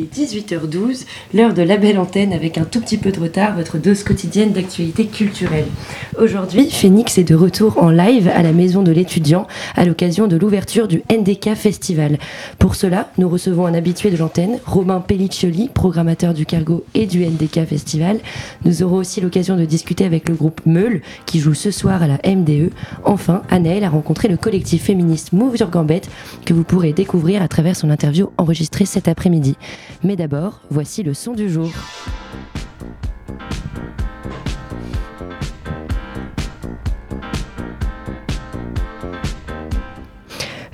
Il est 18h12, l'heure de la belle antenne avec un tout petit peu de retard, votre dose quotidienne d'actualité culturelle. Aujourd'hui, Phoenix est de retour en live à la maison de l'étudiant à l'occasion de l'ouverture du NDK Festival. Pour cela, nous recevons un habitué de l'antenne, Romain Pelliccioli, programmateur du Cargo et du NDK Festival. Nous aurons aussi l'occasion de discuter avec le groupe Meul qui joue ce soir à la MDE. Enfin, Anaëlle a rencontré le collectif féministe Move Your Gambette que vous pourrez découvrir à travers son interview enregistrée cet après-midi. Mais d'abord, voici le son du jour.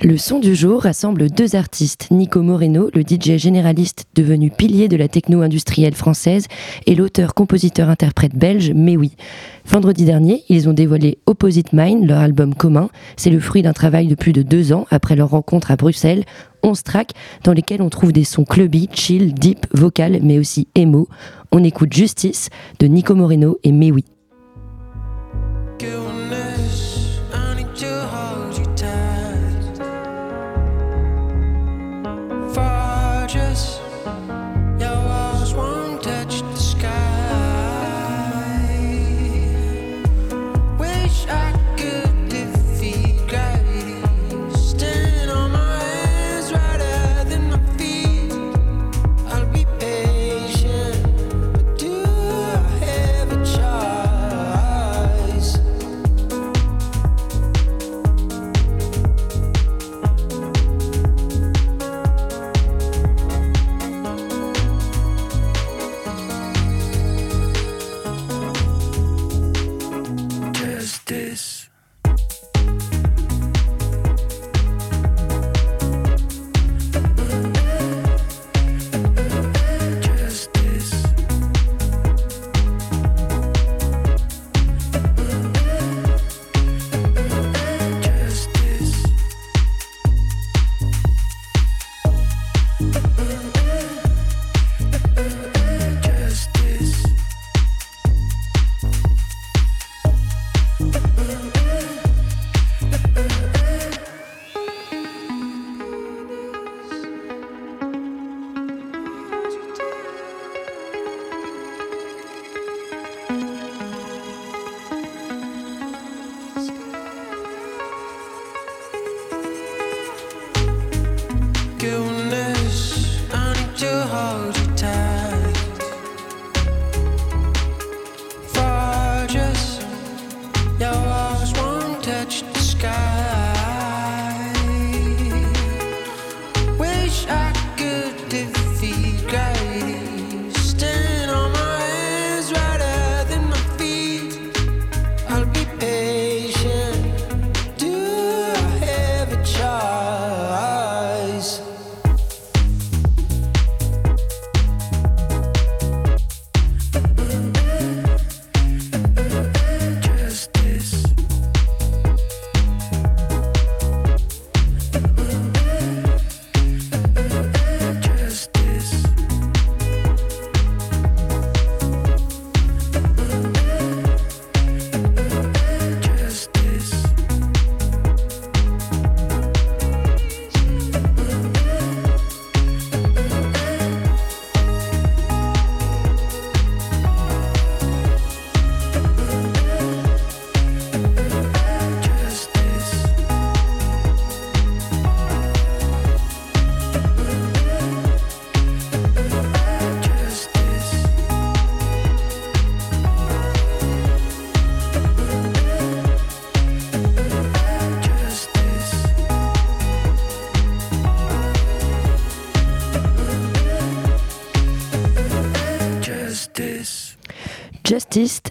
Le son du jour rassemble deux artistes, Nico Moreno, le DJ généraliste devenu pilier de la techno industrielle française, et l'auteur-compositeur-interprète belge Mewi. Vendredi dernier, ils ont dévoilé Opposite Mind, leur album commun. C'est le fruit d'un travail de plus de deux ans après leur rencontre à Bruxelles. 11 tracks dans lesquels on trouve des sons clubby, chill, deep, vocal, mais aussi emo. On écoute Justice de Nico Moreno et Mewi.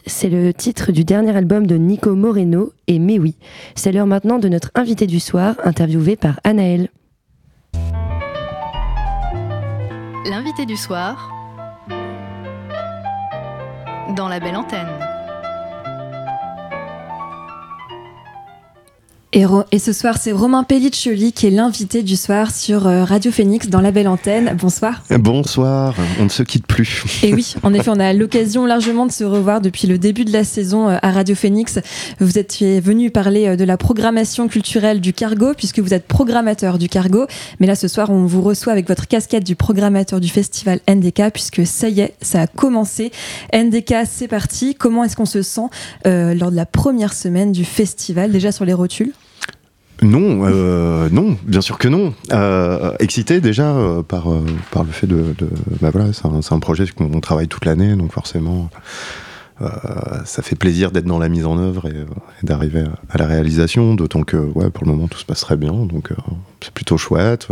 C'est le titre du dernier album de Nico Moreno et Mewi. C'est l'heure maintenant de notre invité du soir, interviewé par Anaël. L'invité du soir dans la belle antenne. Et, ce soir, c'est Romain Pelliccioli qui est l'invité du soir sur euh, Radio Phoenix dans la belle antenne. Bonsoir. Bonsoir, on ne se quitte plus. Et oui, en effet, on a l'occasion largement de se revoir depuis le début de la saison euh, à Radio Phoenix. Vous êtes venu parler euh, de la programmation culturelle du Cargo, puisque vous êtes programmateur du Cargo. Mais là, ce soir, on vous reçoit avec votre casquette du programmateur du festival NDK, puisque ça y est, ça a commencé. NDK, c'est parti. Comment est-ce qu'on se sent euh, lors de la première semaine du festival, déjà sur les rotules? Non, euh, non, bien sûr que non. Euh, excité déjà euh, par, le fait de. bah voilà, c'est un, projet qu'on travaille toute l'année, donc forcément, ça fait plaisir d'être dans la mise en œuvre et, d'arriver à, la réalisation, d'autant que ouais, pour le moment tout se passe très bien, donc c'est plutôt chouette.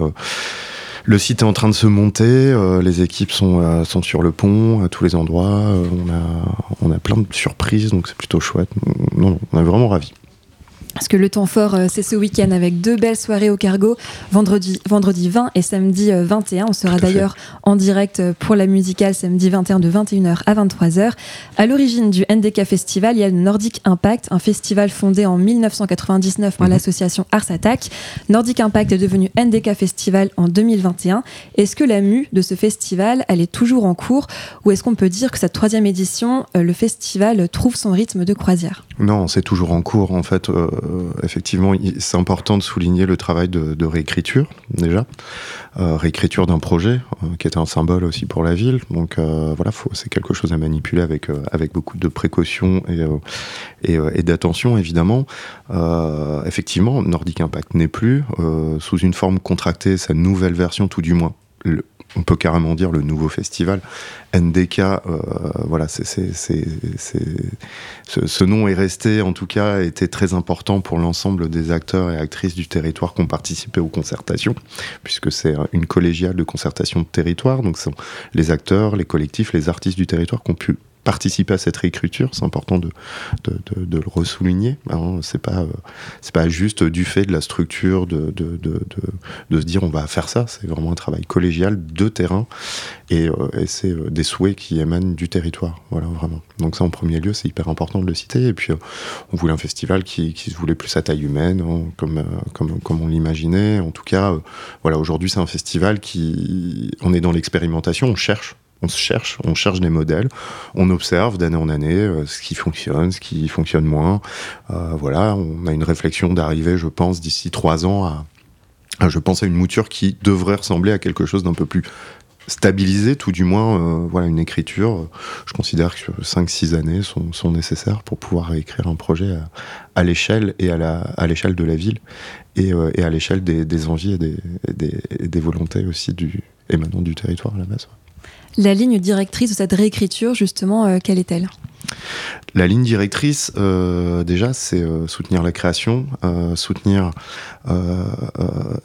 Le site est en train de se monter, les équipes sont, sur le pont à tous les endroits, on, a, on a plein de surprises, donc c'est plutôt chouette. Non, on est vraiment ravis. Parce que le temps fort, euh, c'est ce week-end avec deux belles soirées au cargo, vendredi, vendredi 20 et samedi euh, 21. On sera d'ailleurs en direct euh, pour la musicale samedi 21 de 21h à 23h. À l'origine du NDK Festival, il y a le Nordic Impact, un festival fondé en 1999 par Mhm. l'association Ars Attack. Nordic Impact est devenu NDK Festival en 2021. Est-ce que la mue de ce festival, elle est toujours en cours ou est-ce qu'on peut dire que cette troisième édition, euh, le festival trouve son rythme de croisière? Non, c'est toujours en cours. En fait, euh, effectivement, il- c'est important de souligner le travail de, réécriture, déjà. Euh, réécriture d'un projet, euh, qui est un symbole aussi pour la ville. Donc euh, voilà, c'est quelque chose à manipuler avec, euh, avec beaucoup de précautions et, euh, et, euh, d'attention, évidemment. Euh, effectivement, Nordic Impact n'est plus. euh, sous une forme contractée, sa nouvelle version, tout du moins. On peut carrément dire le nouveau festival NDK. euh, voilà, ce, ce nom est resté, en tout cas, été très important pour l'ensemble des acteurs et actrices du territoire qui ont participé aux concertations, puisque c'est une collégiale de concertation de territoire. Donc, ce sont les acteurs, les collectifs, les artistes du territoire qui ont pu participer à cette réécriture. C'est important de, de, de, de le ressouligner. Hein. C'est pas, euh, c'est pas juste du fait de la structure de, de, de, de, se dire on va faire ça. C'est vraiment un travail collégial de terrain et, euh, et c'est euh, des souhaits qui émanent du territoire. Voilà, vraiment. Donc ça, en premier lieu, c'est hyper important de le citer. Et puis, euh, on voulait un festival qui, qui se voulait plus à taille humaine, hein, comme, comme, comme on l'imaginait. En tout cas, voilà, aujourd'hui, c'est un festival qui, on est dans l'expérimentation, on cherche. On se cherche, on cherche des modèles, on observe d'année en année euh, ce qui fonctionne, ce qui fonctionne moins. Euh, voilà, on a une réflexion d'arriver, je pense, d'ici trois ans à, je pense à une mouture qui devrait ressembler à quelque chose d'un peu plus stabilisé, tout du moins, euh, voilà, une écriture. Je considère que 5-6 années sont, nécessaires pour pouvoir écrire un projet à, l'échelle et à la à l'échelle de la ville et, à l'échelle des, envies et des, des, des, volontés aussi du émanant du territoire à la base. La ligne directrice de cette réécriture, justement, euh, quelle est-elle? La ligne directrice, euh, déjà, c'est euh, soutenir la création, soutenir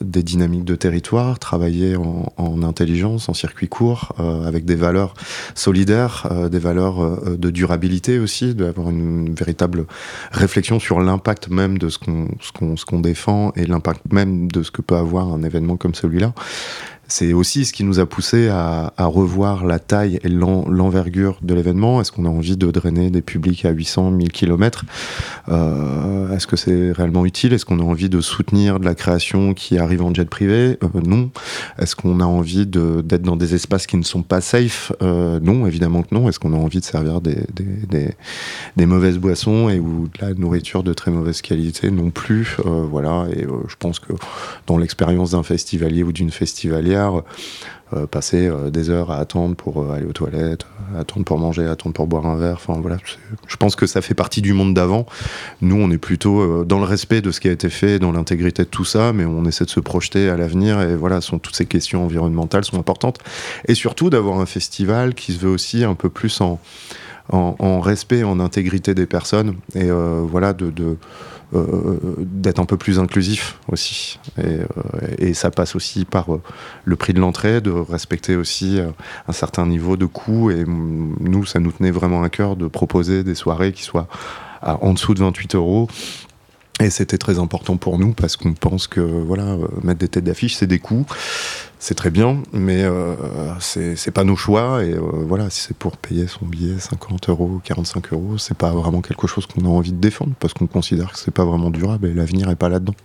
des dynamiques de territoire, travailler en, en intelligence, en circuit court, avec des valeurs solidaires, des valeurs de durabilité aussi, d'avoir une, une, véritable réflexion sur l'impact même de ce qu'on défend et l'impact même de ce que peut avoir un événement comme celui-là c'est aussi ce qui nous a poussé à, revoir la taille et l'envergure de l'événement. Est-ce qu'on a envie de drainer des publics à 800, 1000 km Est-ce que c'est réellement utile? Est-ce qu'on a envie de soutenir de la création qui arrive en jet privé? Euh, Non. Est-ce qu'on a envie d'être dans des espaces qui ne sont pas safe? Euh, Non, évidemment que non. Est-ce qu'on a envie de servir des, des, mauvaises boissons et ou de la nourriture de très mauvaise qualité? Non plus. Euh, voilà. Et je pense que dans l'expérience d'un festivalier ou d'une festivalière, euh, passer euh, des heures à attendre pour euh, aller aux toilettes, attendre pour manger, attendre pour boire un verre. Enfin voilà, je pense que ça fait partie du monde d'avant. Nous, on est plutôt dans le respect de ce qui a été fait, dans l'intégrité de tout ça, mais on essaie de se projeter à l'avenir. Et voilà, toutes ces questions environnementales sont importantes. Et surtout d'avoir un festival qui se veut aussi un peu plus en respect, en intégrité des personnes, et voilà de, d'être un peu plus inclusif aussi. Et, euh, ça passe aussi par euh, le prix de l'entrée, de respecter aussi euh, un certain niveau de coût. Et nous, ça nous tenait vraiment à cœur de proposer des soirées qui soient en dessous de 28 euros. Et c'était très important pour nous parce qu'on pense que voilà, mettre des têtes d'affiche, c'est des coûts. C'est très bien, mais euh, c'est pas nos choix. Et euh, voilà, si c'est pour payer son billet 50 euros, 45 euros, c'est pas vraiment quelque chose qu'on a envie de défendre parce qu'on considère que c'est pas vraiment durable et l'avenir est pas là-dedans.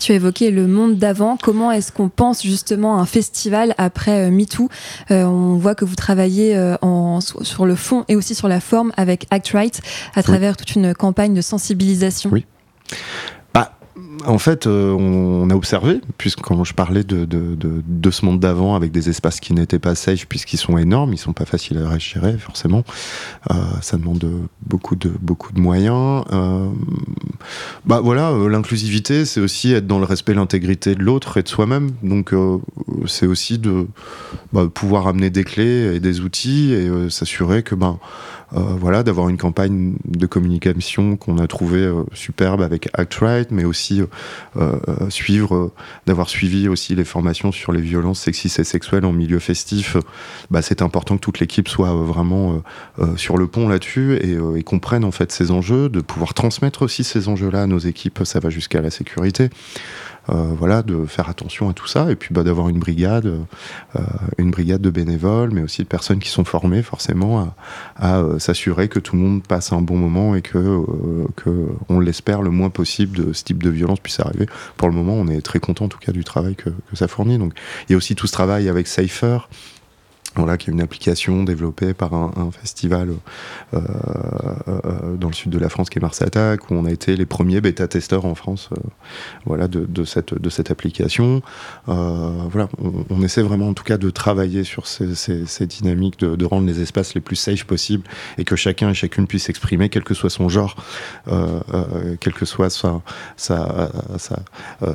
Tu as évoqué le monde d'avant. Comment est-ce qu'on pense justement à un festival après euh, MeToo? Euh, On voit que vous travaillez euh, en, sur sur le fond et aussi sur la forme avec Act Right à travers toute une campagne de sensibilisation. Oui. Bah, en fait, euh, on, a observé, puisque quand je parlais de, de, de, ce monde d'avant avec des espaces qui n'étaient pas safe, puisqu'ils sont énormes, ils sont pas faciles à gérer, forcément. Euh, ça demande beaucoup de, moyens. Euh, bah voilà, l'inclusivité, c'est aussi être dans le respect, l'intégrité de l'autre et de soi-même. Donc, c'est aussi de bah, pouvoir amener des clés et des outils et s'assurer que ben euh, voilà, d'avoir une campagne de communication qu'on a trouvé euh, superbe avec Act Right, mais aussi suivre, euh, d'avoir suivi aussi les formations sur les violences sexistes et sexuelles en milieu festif. euh, bah, c'est important que toute l'équipe soit euh, vraiment euh, euh, sur le pont là-dessus et, euh, et comprenne en fait ces enjeux, de pouvoir transmettre aussi ces enjeux-là à nos équipes. Ça va jusqu'à la sécurité. Euh, voilà, de faire attention à tout ça et puis bah, d'avoir une brigade, euh, une brigade de bénévoles, mais aussi de personnes qui sont formées forcément à, à euh, s'assurer que tout le monde passe un bon moment et que, euh, que on l'espère le moins possible de ce type de violence puisse arriver. Pour le moment, on est très content en tout cas du travail que, que ça fournit. Donc, il y a aussi tout ce travail avec Cypher. Voilà, qui est une application développée par un, festival euh, euh, dans le sud de la France qui est Mars Attack, où on a été les premiers bêta-testeurs en France euh, voilà, de, cette, application. Voilà, on, essaie vraiment en tout cas de travailler sur ces, dynamiques, de, rendre les espaces les plus safe possibles et que chacun et chacune puisse s'exprimer, quel que soit son genre, quelle que soit sa,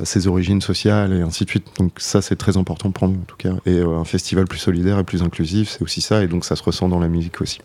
ses origines sociales et ainsi de suite. Donc ça, c'est très important pour nous en tout cas. Et un festival plus solidaire et plus inclusif, c'est aussi ça, et donc ça se ressent dans la musique aussi.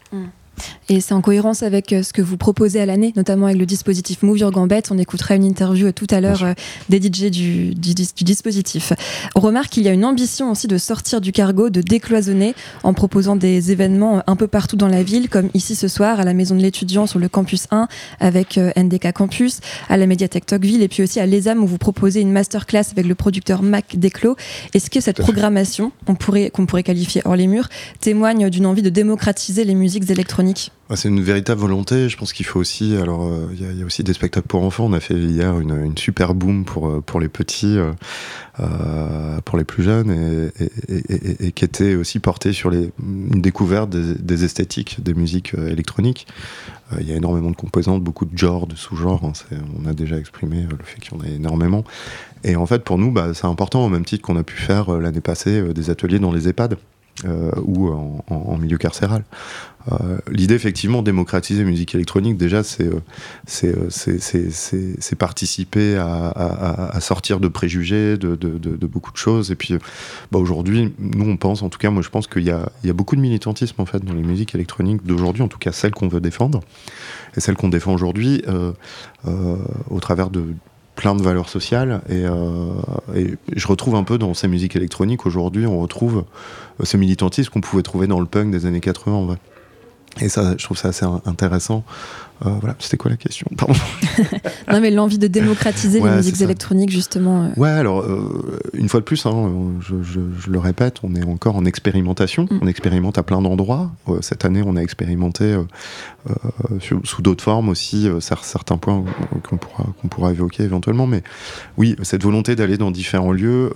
Et c'est en cohérence avec euh, ce que vous proposez à l'année, notamment avec le dispositif Move Your Gambette. On écoutera une interview euh, tout à l'heure euh, des DJ du, du, dis- du dispositif. On remarque qu'il y a une ambition aussi de sortir du cargo, de décloisonner en proposant des événements un peu partout dans la ville, comme ici ce soir à la Maison de l'étudiant sur le campus 1 avec NDK Campus, à la médiathèque Tocqueville et puis aussi à l'ESAM où vous proposez une masterclass avec le producteur Mac Desclos. Est-ce que cette programmation, on qu'on pourrait qualifier hors les murs, témoigne d'une envie de démocratiser les musiques électroniques Ah, C'est une véritable volonté. Je pense qu'il faut aussi. Alors, euh, il y, a- aussi des spectacles pour enfants. On a fait hier une, super boom pour euh, pour les petits, euh, pour les plus jeunes, et, qui était aussi porté sur les une découverte des, esthétiques des musiques électroniques. Il y a énormément de composantes, beaucoup de genres, de sous-genres. hein. On a déjà exprimé le fait qu'il y en a énormément. Et en fait, pour nous, bah, c'est important, au même titre qu'on a pu faire l'année passée des ateliers dans les EHPAD. Euh, ou en, milieu carcéral. Euh, L'idée, effectivement, démocratiser la musique électronique, déjà, c'est participer à, sortir de préjugés, de, de- de- de beaucoup de choses. Et puis, euh, bah, aujourd'hui, nous, on pense, en tout cas, moi, je pense qu'il y a, beaucoup de militantisme, en fait, dans les musiques électroniques d'aujourd'hui, en tout cas, celles qu'on veut défendre. Et celles qu'on défend aujourd'hui, euh, au travers de plein de valeurs sociales. Et, euh, et je retrouve un peu dans ces musiques électroniques, aujourd'hui, on retrouve euh, ce militantisme qu'on pouvait trouver dans le punk des années 80, en. Et ça, je trouve ça assez in- intéressant. Euh, voilà, c'était quoi la question Pardon. Non, mais l'envie de démocratiser Ouais, les musiques électroniques, justement. euh. Ouais, alors, euh, une fois de plus, hein, euh, je, je- je le répète, on est encore en expérimentation. Mm. On expérimente à plein d'endroits. Cette année, on a expérimenté sur- sous d'autres formes aussi cer- certains points qu'on pourra, qu'on pourra évoquer éventuellement. Mais oui, cette volonté d'aller dans différents lieux,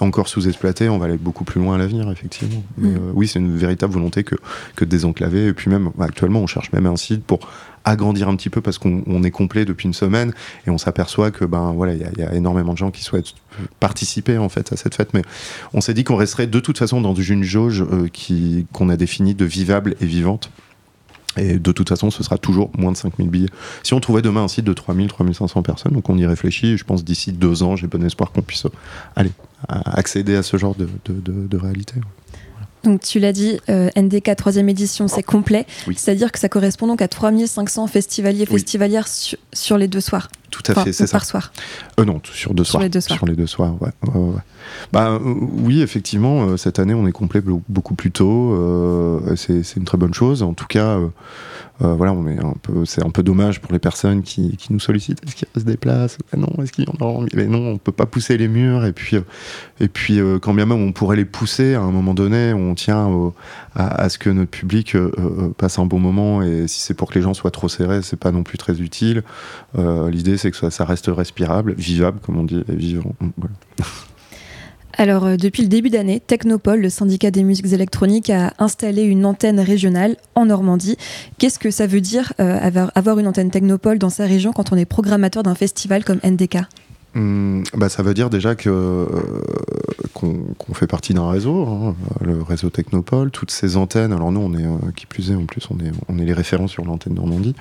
encore sous-exploités, on va aller beaucoup plus loin à l'avenir, effectivement. Mais Mm. euh, oui, c'est une véritable volonté que, que de désenclaver. Et puis même, actuellement, on cherche même un site pour agrandir un petit peu parce qu'on on est complet depuis une semaine et on s'aperçoit que ben voilà il y, a- énormément de gens qui souhaitent participer en fait à cette fête mais on s'est dit qu'on resterait de toute façon dans une jauge euh, qui qu'on a définie de vivable et vivante et de toute façon, ce sera toujours moins de 5000 billets. Si on trouvait demain un site de 3000, 3500 personnes, donc on y réfléchit, je pense d'ici deux ans, j'ai bon espoir qu'on puisse euh, aller à- accéder à ce genre de réalité. Donc, tu l'as dit, euh, NDK 3 édition, c'est complet. Oui. C'est-à-dire que ça correspond donc à 3500 festivaliers, Oui. festivalières su- sur les deux soirs. tout à Enfin, fait, c'est ça. par soir. Euh, non, sur deux Sur soirs. les deux soirs. Sur les deux soirs, ouais. ouais, ouais, ouais. Bah, euh, oui, effectivement, euh, cette année, on est complet be- beaucoup plus tôt. c'est une très bonne chose. En tout cas, voilà, on c'est un peu dommage pour les personnes qui, qui nous sollicitent. Est-ce qu'il reste des places? Ben Non, est-ce Mais non, on peut pas pousser les murs. Et puis, euh, et puis, euh, quand bien même on pourrait les pousser, à un moment donné, on tient à, ce que notre public euh, euh, passe un bon moment. Et si c'est pour que les gens soient trop serrés, c'est pas non plus très utile. Euh, L'idée, c'est que ça, reste respirable, vivable, comme on dit, et vivant. Alors, euh, depuis le début d'année, Technopole, le syndicat des musiques électroniques, a installé une antenne régionale en Normandie. Qu'est-ce que ça veut dire euh, avoir, une antenne Technopole dans sa région quand on est programmateur d'un festival comme NDK Hum, bah, ça veut dire déjà euh, qu'on fait partie d'un réseau, hein, le réseau Technopole, toutes ces antennes. Alors nous, on est qui plus est, en plus, est on est les référents sur l'antenne Normandie.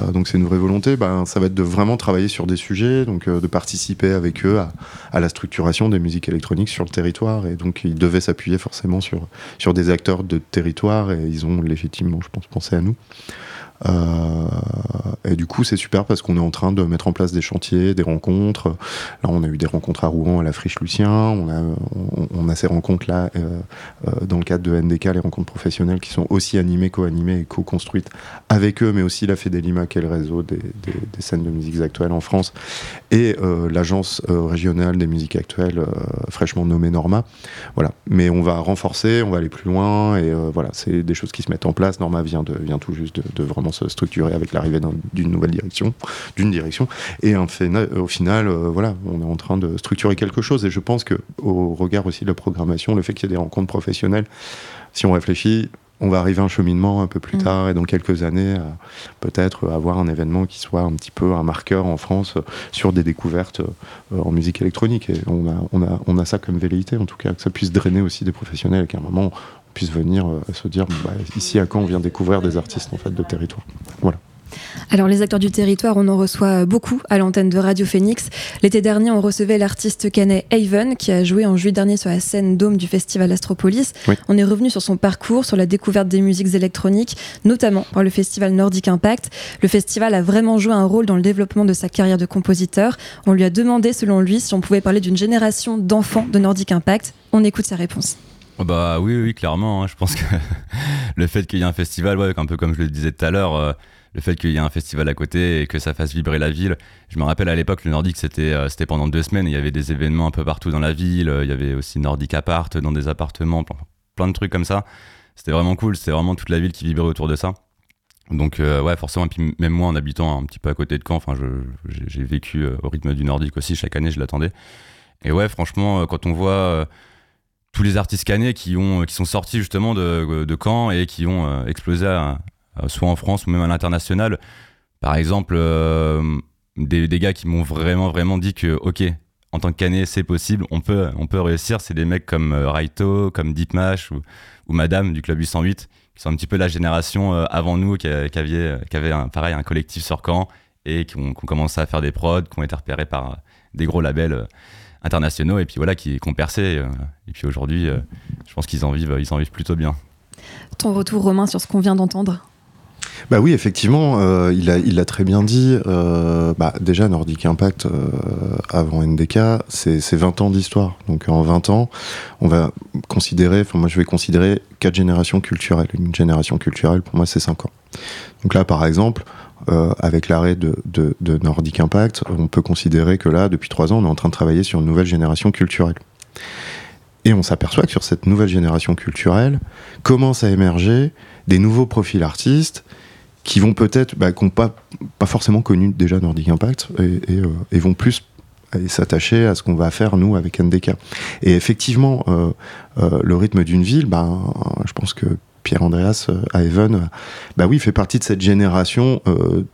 Euh, donc c'est une vraie volonté. Ben, ça va être de vraiment travailler sur des sujets, donc euh, de participer avec eux à, à la structuration des musiques électroniques sur le territoire. Et donc ils devaient s'appuyer forcément sur sur des acteurs de territoire et ils ont légitimement, je pense, pensé à nous. Euh, et du coup, c'est super parce qu'on est en train de mettre en place des chantiers, des rencontres. Là, on a eu des rencontres à Rouen, à la Friche Lucien. On a, ces rencontres-là euh, euh, dans le cadre de NDK, les rencontres professionnelles qui sont aussi animées, co-animées et co-construites avec eux, mais aussi la Fedelima, qui est le réseau des, scènes de musiques actuelles en France, et l'agence régionale des musiques actuelles, fraîchement nommée Norma. Voilà. Mais on va renforcer, on va aller plus loin, et voilà, c'est des choses qui se mettent en place. Norma vient, tout juste de vraiment se structurer avec l'arrivée d'un- d'une nouvelle direction, d'une direction, et un fait- au final, euh, voilà, on est en train de structurer quelque chose, et je pense que au regard aussi de la programmation, le fait qu'il y ait des rencontres professionnelles, si on réfléchit, on va arriver à un cheminement un peu plus Mm. tard et dans quelques années, peut-être avoir un événement qui soit un petit peu un marqueur en France euh, sur des découvertes euh, en musique électronique. Et on a, on, a, on a ça comme velléité, en tout cas, que ça puisse drainer aussi des professionnels et qu'à un moment, on puisse venir euh, se dire bah, ici à quand on vient découvrir des artistes en fait de territoire. Voilà. Alors les acteurs du territoire, on en reçoit beaucoup à l'antenne de Radio Phoenix. L'été dernier, on recevait l'artiste canet Haven qui a joué en juillet dernier sur la scène Dôme du festival Astropolis. Oui. On est revenu sur son parcours, sur la découverte des musiques électroniques, notamment par le festival Nordic Impact. Le festival a vraiment joué un rôle dans le développement de sa carrière de compositeur. On lui a demandé, selon lui, si on pouvait parler d'une génération d'enfants de Nordic Impact. On écoute sa réponse. Oh Bah oui, oui, clairement. hein. Je pense que le fait qu'il y ait un festival, ouais, un peu comme je le disais tout à l'heure, euh, le fait qu'il y ait un festival à côté et que ça fasse vibrer la ville. Je me rappelle à l'époque, le Nordique, c'était euh, pendant deux semaines. Il y avait des événements un peu partout dans la ville. euh, Il y avait aussi Nordic Apart dans des appartements, plein, plein de trucs comme ça. C'était vraiment cool. C'était vraiment toute la ville qui vibrait autour de ça. Donc ouais, forcément. Et puis même moi, en habitant un petit peu à côté de Caen, enfin, j'ai vécu au rythme du Nordique aussi. Chaque année, je l'attendais. Et ouais, franchement, quand on voit tous les artistes canets qui, ont, qui sont sortis justement de, de Caen et qui ont euh, explosé soit en France ou même à l'international. Par exemple, euh, des, des gars qui m'ont vraiment, vraiment dit que, ok, en tant que canet, c'est possible, on peut, on peut réussir. C'est des mecs comme euh, Raito, comme Deepmash ou, ou Madame du Club 808, qui sont un petit peu la génération euh, avant nous, qui, avait, qui avait un, pareil, un collectif sur Caen et qui ont, qui ont commencé à faire des prods, qui ont été repérés par euh, des gros labels euh, internationaux et puis voilà, qui, qui ont percé. euh, et puis aujourd'hui, euh, je pense qu'ils en vivent, ils en vivent plutôt bien. Ton retour, Romain, sur ce qu'on vient d'entendre? Bah oui, effectivement, euh, il l'a il très bien dit. euh, bah, déjà, Nordic Impact, euh, avant NDK, c'est c'est 20 ans d'histoire. Donc en 20 ans, on va considérer, enfin moi je vais considérer quatre générations culturelles. Une génération culturelle, pour moi, c'est 5 ans. Donc là, par exemple, euh, avec l'arrêt de, Nordic Impact, on peut considérer que là, depuis 3 ans, on est en train de travailler sur une nouvelle génération culturelle. Et on s'aperçoit que sur cette nouvelle génération culturelle, commencent à émerger des nouveaux profils artistes qui vont peut-être, bah, qui n'ont pas, forcément connu déjà Nordic Impact et, euh, vont plus s'attacher à ce qu'on va faire nous avec NDK. Et effectivement, euh, le rythme d'une ville, ben, je pense que Pierre Andreas euh, à Even, bah oui, fait partie de cette génération, euh,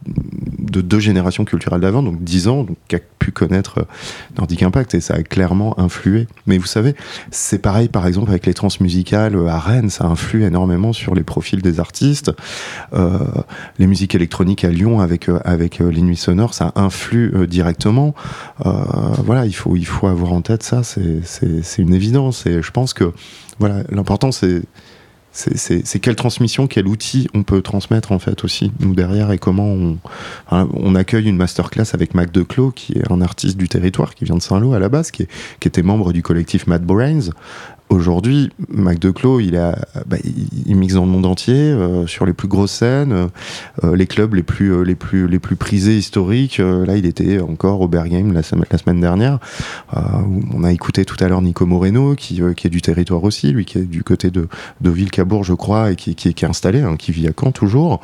de deux générations culturelles d'avant, donc 10 ans, qui a pu connaître euh, Nordic Impact, et ça a clairement influé. Mais vous savez, c'est pareil par exemple avec les transmusicales euh, à Rennes, ça influe énormément sur les profils des artistes. Euh, les musiques électroniques à Lyon avec, euh, avec euh, les nuits sonores, ça influe euh, directement. Euh, voilà, il faut, il faut avoir en tête ça, c'est une évidence. Et je pense que voilà, l'important c'est c'est- quelle transmission, quel outil on peut transmettre en fait aussi nous derrière et comment on, enfin, on accueille une masterclass avec Mac Declos qui est un artiste du territoire qui vient de Saint-Lô à la base, qui, est- qui était membre du collectif Mad Brains. Aujourd'hui, Mac Declos, il, a, bah, il, mixe dans le monde entier, euh, sur les plus grosses scènes, euh, euh, les clubs les plus, euh, les, plus, les plus prisés historiques. Euh, là, il était encore au Bergame la, semaine- la semaine dernière. Euh, on a écouté tout à l'heure Nico Moreno, qui, qui est du territoire aussi, lui qui est du côté de, de Villecabourg, je crois, et qui, qui, qui est installé, hein, qui vit à Caen toujours,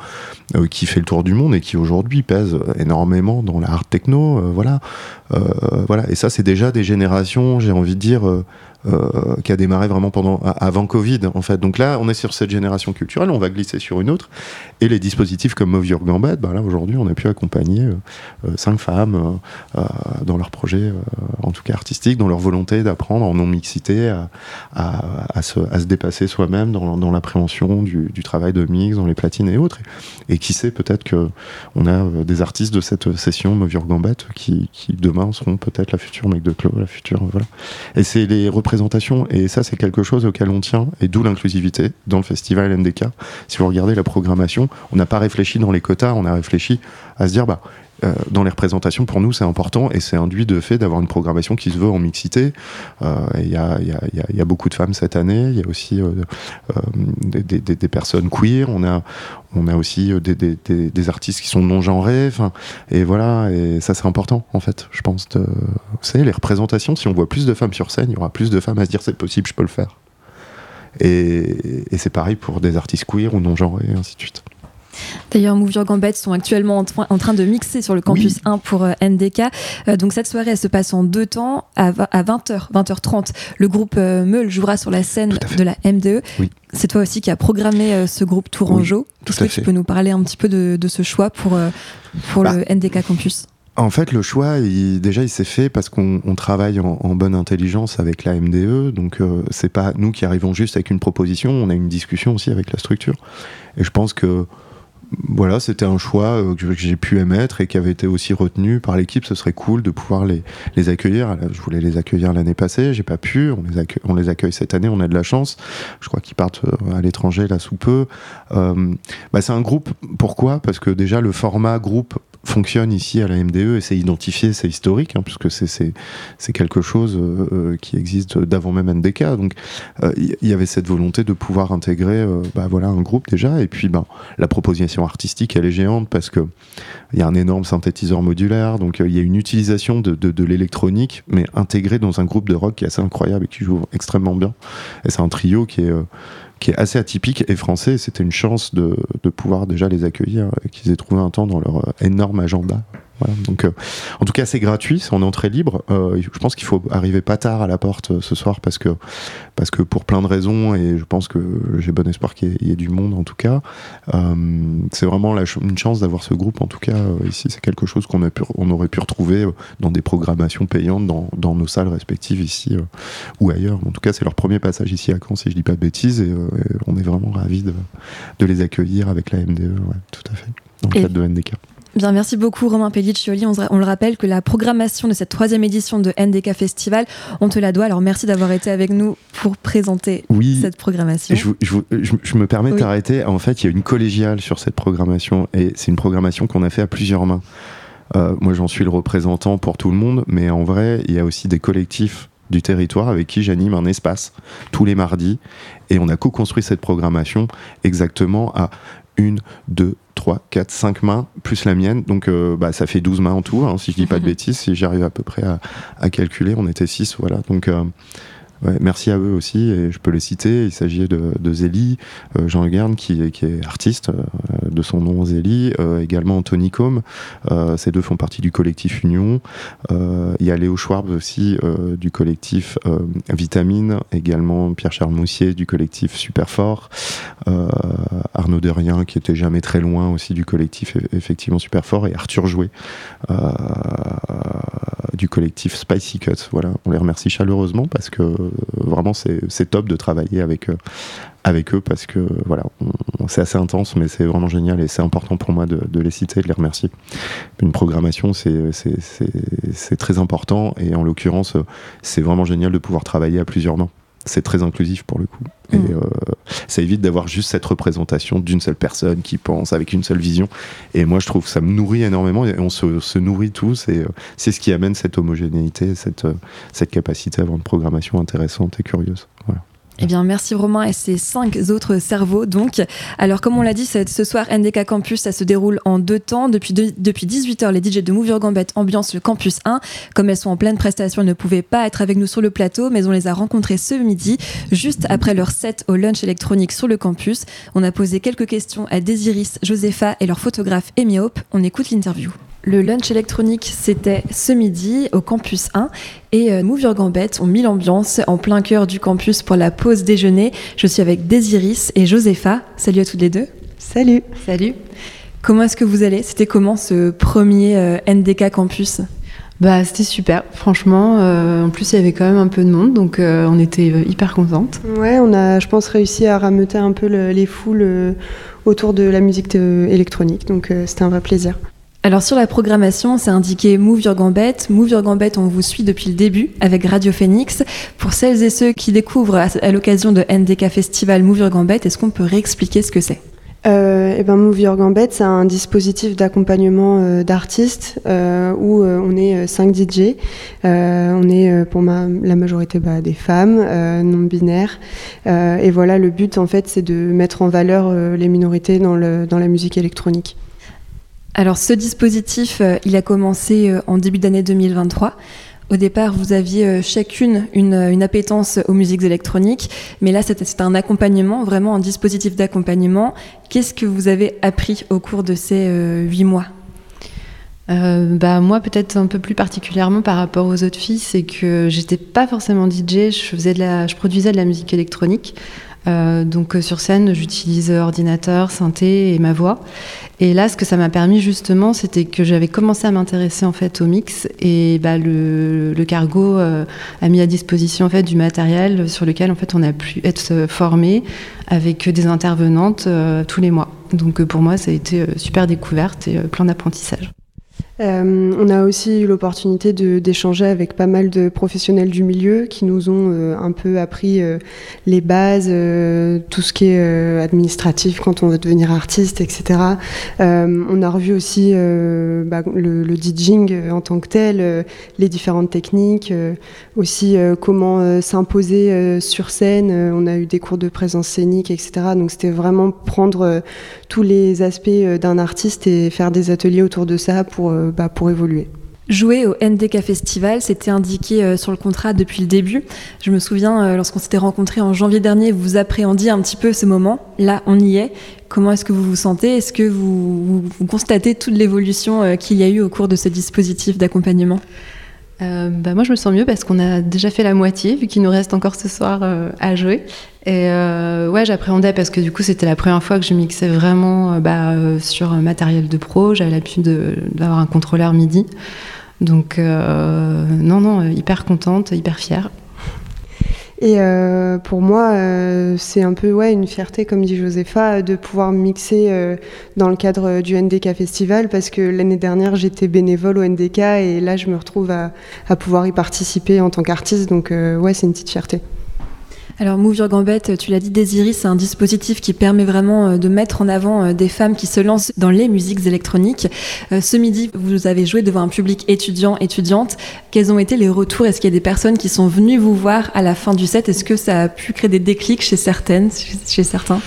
qui fait le tour du monde et qui aujourd'hui pèse énormément dans la hard techno. voilà. Voilà. Et ça, c'est déjà des générations, j'ai envie de dire. Euh, qui a démarré vraiment pendant avant Covid en fait. Donc là, on est sur cette génération culturelle, on va glisser sur une autre. Et les dispositifs comme Move Your bah là aujourd'hui, on a pu accompagner euh, euh, cinq femmes dans leurs projets, euh, en tout cas artistiques, dans leur volonté d'apprendre en non mixité à, se, dépasser soi-même dans, l'appréhension du, travail de mix, dans les platines et autres. Et, qui sait, peut-être que on a des artistes de cette session Move Your qui, demain seront peut-être la future Mec de Clos, la future voilà. Et c'est les et ça c'est quelque chose auquel on tient, et d'où l'inclusivité dans le festival NDK. Si vous regardez la programmation, on n'a pas réfléchi dans les quotas, on a réfléchi à se dire, bah, euh, dans les représentations, pour nous, c'est important et c'est induit de fait d'avoir une programmation qui se veut en mixité. Il y, a, beaucoup de femmes cette année. Il y a aussi euh, euh, des, personnes queer. On a, on a aussi des, artistes qui sont non genrés. Enfin, et voilà. Et ça, c'est important en fait. Je pense. De, vous savez, les représentations. Si on voit plus de femmes sur scène, il y aura plus de femmes à se dire c'est possible, je peux le faire. Et, et c'est pareil pour des artistes queer ou non genrés, et ainsi de suite. D'ailleurs, Move Your Gambit sont actuellement en, tra- en train de mixer sur le campus 1 pour euh, NDK. Euh, donc cette soirée, elle se passe en deux temps. À, va- à 20h, 20h30, le groupe euh, Meul jouera sur la scène de la MDE. Oui. C'est toi aussi qui as programmé euh, ce groupe Tourangeau. Est-ce à que tu peux nous parler un petit peu de, de ce choix pour, pour Bah, le NDK Campus? En fait, le choix, il- déjà, il s'est fait parce qu'on on travaille en, en bonne intelligence avec la MDE. Donc, euh, c'est pas nous qui arrivons juste avec une proposition. On a une discussion aussi avec la structure. Et je pense que voilà, c'était un choix euh, que j'ai pu émettre et qui avait été aussi retenu par l'équipe. Ce serait cool de pouvoir les, accueillir. Je voulais les accueillir l'année passée, j'ai pas pu. On les, accueille, on les accueille cette année, on a de la chance. Je crois qu'ils partent euh, à l'étranger là sous peu. Euh, bah, c'est un groupe. Pourquoi? Parce que déjà le format groupe fonctionne ici à la MDE et c'est identifié, c'est historique, hein, puisque c'est- quelque chose euh, euh, qui existe d'avant même NDK. Donc euh, il y, y avait cette volonté de pouvoir intégrer euh, bah, voilà, un groupe déjà. Et puis ben, la proposition artistique, elle est géante parce que il y a un énorme synthétiseur modulaire, donc euh, il y a une utilisation de, de, l'électronique, mais intégrée dans un groupe de rock qui est assez incroyable et qui joue extrêmement bien. Et c'est un trio qui est, euh, qui est assez atypique et français. C'était une chance de, pouvoir déjà les accueillir et qu'ils aient trouvé un temps dans leur euh, énorme agenda. Voilà. Donc, euh, en tout cas, c'est gratuit, c'est en entrée libre. Euh, je pense qu'il faut arriver pas tard à la porte euh, ce soir parce que, parce que pour plein de raisons, et je pense que j'ai bon espoir qu'il y, ait- il y ait du monde en tout cas. C'est vraiment la ch- une chance d'avoir ce groupe en tout cas ici. C'est quelque chose qu'on on aurait pu retrouver dans des programmations payantes dans, dans nos salles respectives ici ou ailleurs. En tout cas, c'est leur premier passage ici à Caen, si je dis pas de bêtises, et, et on est vraiment ravis de, de les accueillir avec la MDE, ouais, tout à fait, dans le Et- cadre de NDK. Bien, merci beaucoup Romain Pelliccioli. On, on le rappelle que la programmation de cette troisième édition de NDK Festival, on te la doit. Alors merci d'avoir été avec nous pour présenter Oui, cette programmation. Je, je vous- je- je me permets Oui. t'arrêter. En fait, il y a une collégiale sur cette programmation et c'est une programmation qu'on a fait à plusieurs mains. Euh, moi, j'en suis le représentant pour tout le monde, mais en vrai, il y a aussi des collectifs du territoire avec qui j'anime un espace tous les mardis et on a co-construit cette programmation exactement à une, deux, trois, quatre, cinq mains, plus la mienne. Donc, euh, bah, ça fait 12 mains en tout, hein, si je dis pas de bêtises, si j'arrive à peu près à, à calculer. On était 6, voilà. Donc, euh, Merci à eux aussi, et je peux les citer. Il s'agit de, Zélie, euh, Jean Hugarn, qui, est- artiste, euh, de son nom Zélie, euh, également Anthony Combe, ces deux font partie du collectif Union. Il y a Léo Schwab aussi, du collectif Vitamine, également Pierre-Charles Moussier, du collectif Superfort, Arnaud Derrien, qui était jamais très loin aussi du collectif eff- effectivement Superfort, et Arthur Jouet, du collectif Spicy Cut. Voilà, on les remercie chaleureusement parce que vraiment c'est top de travailler avec eux, avec eux parce que voilà, on- c'est assez intense, mais c'est vraiment génial et c'est important pour moi de, de les citer, de les remercier. Une programmation, c'est très important et en l'occurrence, euh, c'est vraiment génial de pouvoir travailler à plusieurs mains. C'est très inclusif pour le coup. Et Mm. euh, ça évite d'avoir juste cette représentation d'une seule personne qui pense avec une seule vision. Et moi, je trouve que ça me nourrit énormément et on se, se nourrit tous. Et euh, c'est ce qui amène cette homogénéité, cette, euh, cette capacité à avoir une programmation intéressante et curieuse. Voilà. Eh bien, merci Romain et ses cinq autres cerveaux. Donc, alors comme on l'a dit, ce soir NDK Campus, ça se déroule en deux temps. Depuis, depuis 18h, les DJ de Your Gambette ambiance le campus 1. Comme elles sont en pleine prestation, elles ne pouvaient pas être avec nous sur le plateau, mais on les a rencontrées ce midi, juste après leur set au lunch électronique sur le campus. On a posé quelques questions à Désiris, Josepha et leur photographe Amy Hope. On écoute l'interview. Le lunch électronique, c'était ce midi au campus 1 et euh, Move Your Gambette ont mis l'ambiance en plein cœur du campus pour la pause déjeuner. Je suis avec Désiris et Josepha. Salut à toutes les deux. Salut. Salut. Comment est-ce que vous allez? C'était comment ce premier euh, NDK campus? Bah c'était super, franchement. euh, en plus il y avait quand même un peu de monde, donc euh, on était hyper contentes. Ouais, on a, je pense, réussi à rameuter un peu le- les foules euh, autour de la musique électronique, donc euh, c'était un vrai plaisir. Alors sur la programmation, c'est indiqué Move Your Gambette. Move Your Gambette, on vous suit depuis le début avec Radio Phoenix. Pour celles et ceux qui découvrent à, l'occasion de NDK Festival Move Your Gambette, est-ce qu'on peut réexpliquer ce que c'est? Euh, et ben Move Your Gambette, c'est un dispositif d'accompagnement euh, d'artistes euh, où euh, on est 5 DJ. On est pour ma, la majorité bah, des femmes non binaires. Et voilà, le but en fait, c'est de mettre en valeur les minorités dans la musique électronique. Alors ce dispositif, euh, il a commencé euh, en début d'année 2023. Au départ, vous aviez euh, chacune une, appétence aux musiques électroniques, mais là, c'était un accompagnement, vraiment un dispositif d'accompagnement. Qu'est-ce que vous avez appris au cours de ces huit mois? Bah moi peut-être un peu plus particulièrement par rapport aux autres filles, c'est que j'étais pas forcément DJ, je faisais je produisais de la musique électronique. Euh, donc euh, sur scène, j'utilise ordinateur, synthé et ma voix. Et là, ce que ça m'a permis justement, c'était que j'avais commencé à m'intéresser en fait au mix et bah, le, le cargo euh, a mis à disposition en fait du matériel sur lequel en fait on a pu être formé avec des intervenantes euh, tous les mois. Donc euh, pour moi, ça a été euh, super découverte et euh, plein d'apprentissage. Euh, on a aussi eu l'opportunité d'échanger avec pas mal de professionnels du milieu qui nous ont euh, un peu appris euh, les bases, tout ce qui est administratif quand on veut devenir artiste, etc. On a revu aussi bah, le, le DJing en tant que tel, les différentes techniques, aussi comment s'imposer sur scène. On a eu des cours de présence scénique, etc. Donc c'était vraiment prendre tous les aspects d'un artiste et faire des ateliers autour de ça pour, bah, pour évoluer. Jouer au NDK Festival, c'était indiqué euh, sur le contrat depuis le début. Je me souviens, euh, lorsqu'on s'était rencontrés en janvier dernier, vous appréhendiez un petit peu ce moment. Là, on y est. Comment est-ce que vous vous sentez? Est-ce que vous, vous- constatez toute l'évolution euh, qu'il y a eu au cours de ce dispositif d'accompagnement? Euh, bah moi, je me sens mieux parce qu'on a déjà fait la moitié, vu qu'il nous reste encore ce soir euh, à jouer. Et euh, ouais, j'appréhendais parce que du coup, c'était la première fois que je mixais vraiment euh, bah, sur un matériel de pro. J'avais l'habitude de- d'avoir un contrôleur MIDI. Donc, non, non, hyper contente, hyper fière. Et euh, pour moi, euh, c'est un peu ouais, une fierté, comme dit Josepha, de pouvoir mixer euh, dans le cadre du NDK Festival parce que l'année dernière, j'étais bénévole au NDK et là, je me retrouve à, à pouvoir y participer en tant qu'artiste. Donc, euh, ouais, c'est une petite fierté. Alors Move Your Gambette, tu l'as dit, Désiré, c'est un dispositif qui permet vraiment euh, de mettre en avant euh, des femmes qui se lancent dans les musiques électroniques. Euh, Ce midi, vous avez joué devant un public étudiant, étudiante. Quels ont été les retours? Est-ce qu'il y a des personnes qui sont venues vous voir à la fin du set? Est-ce que ça a pu créer des déclics chez certaines, chez- chez certains?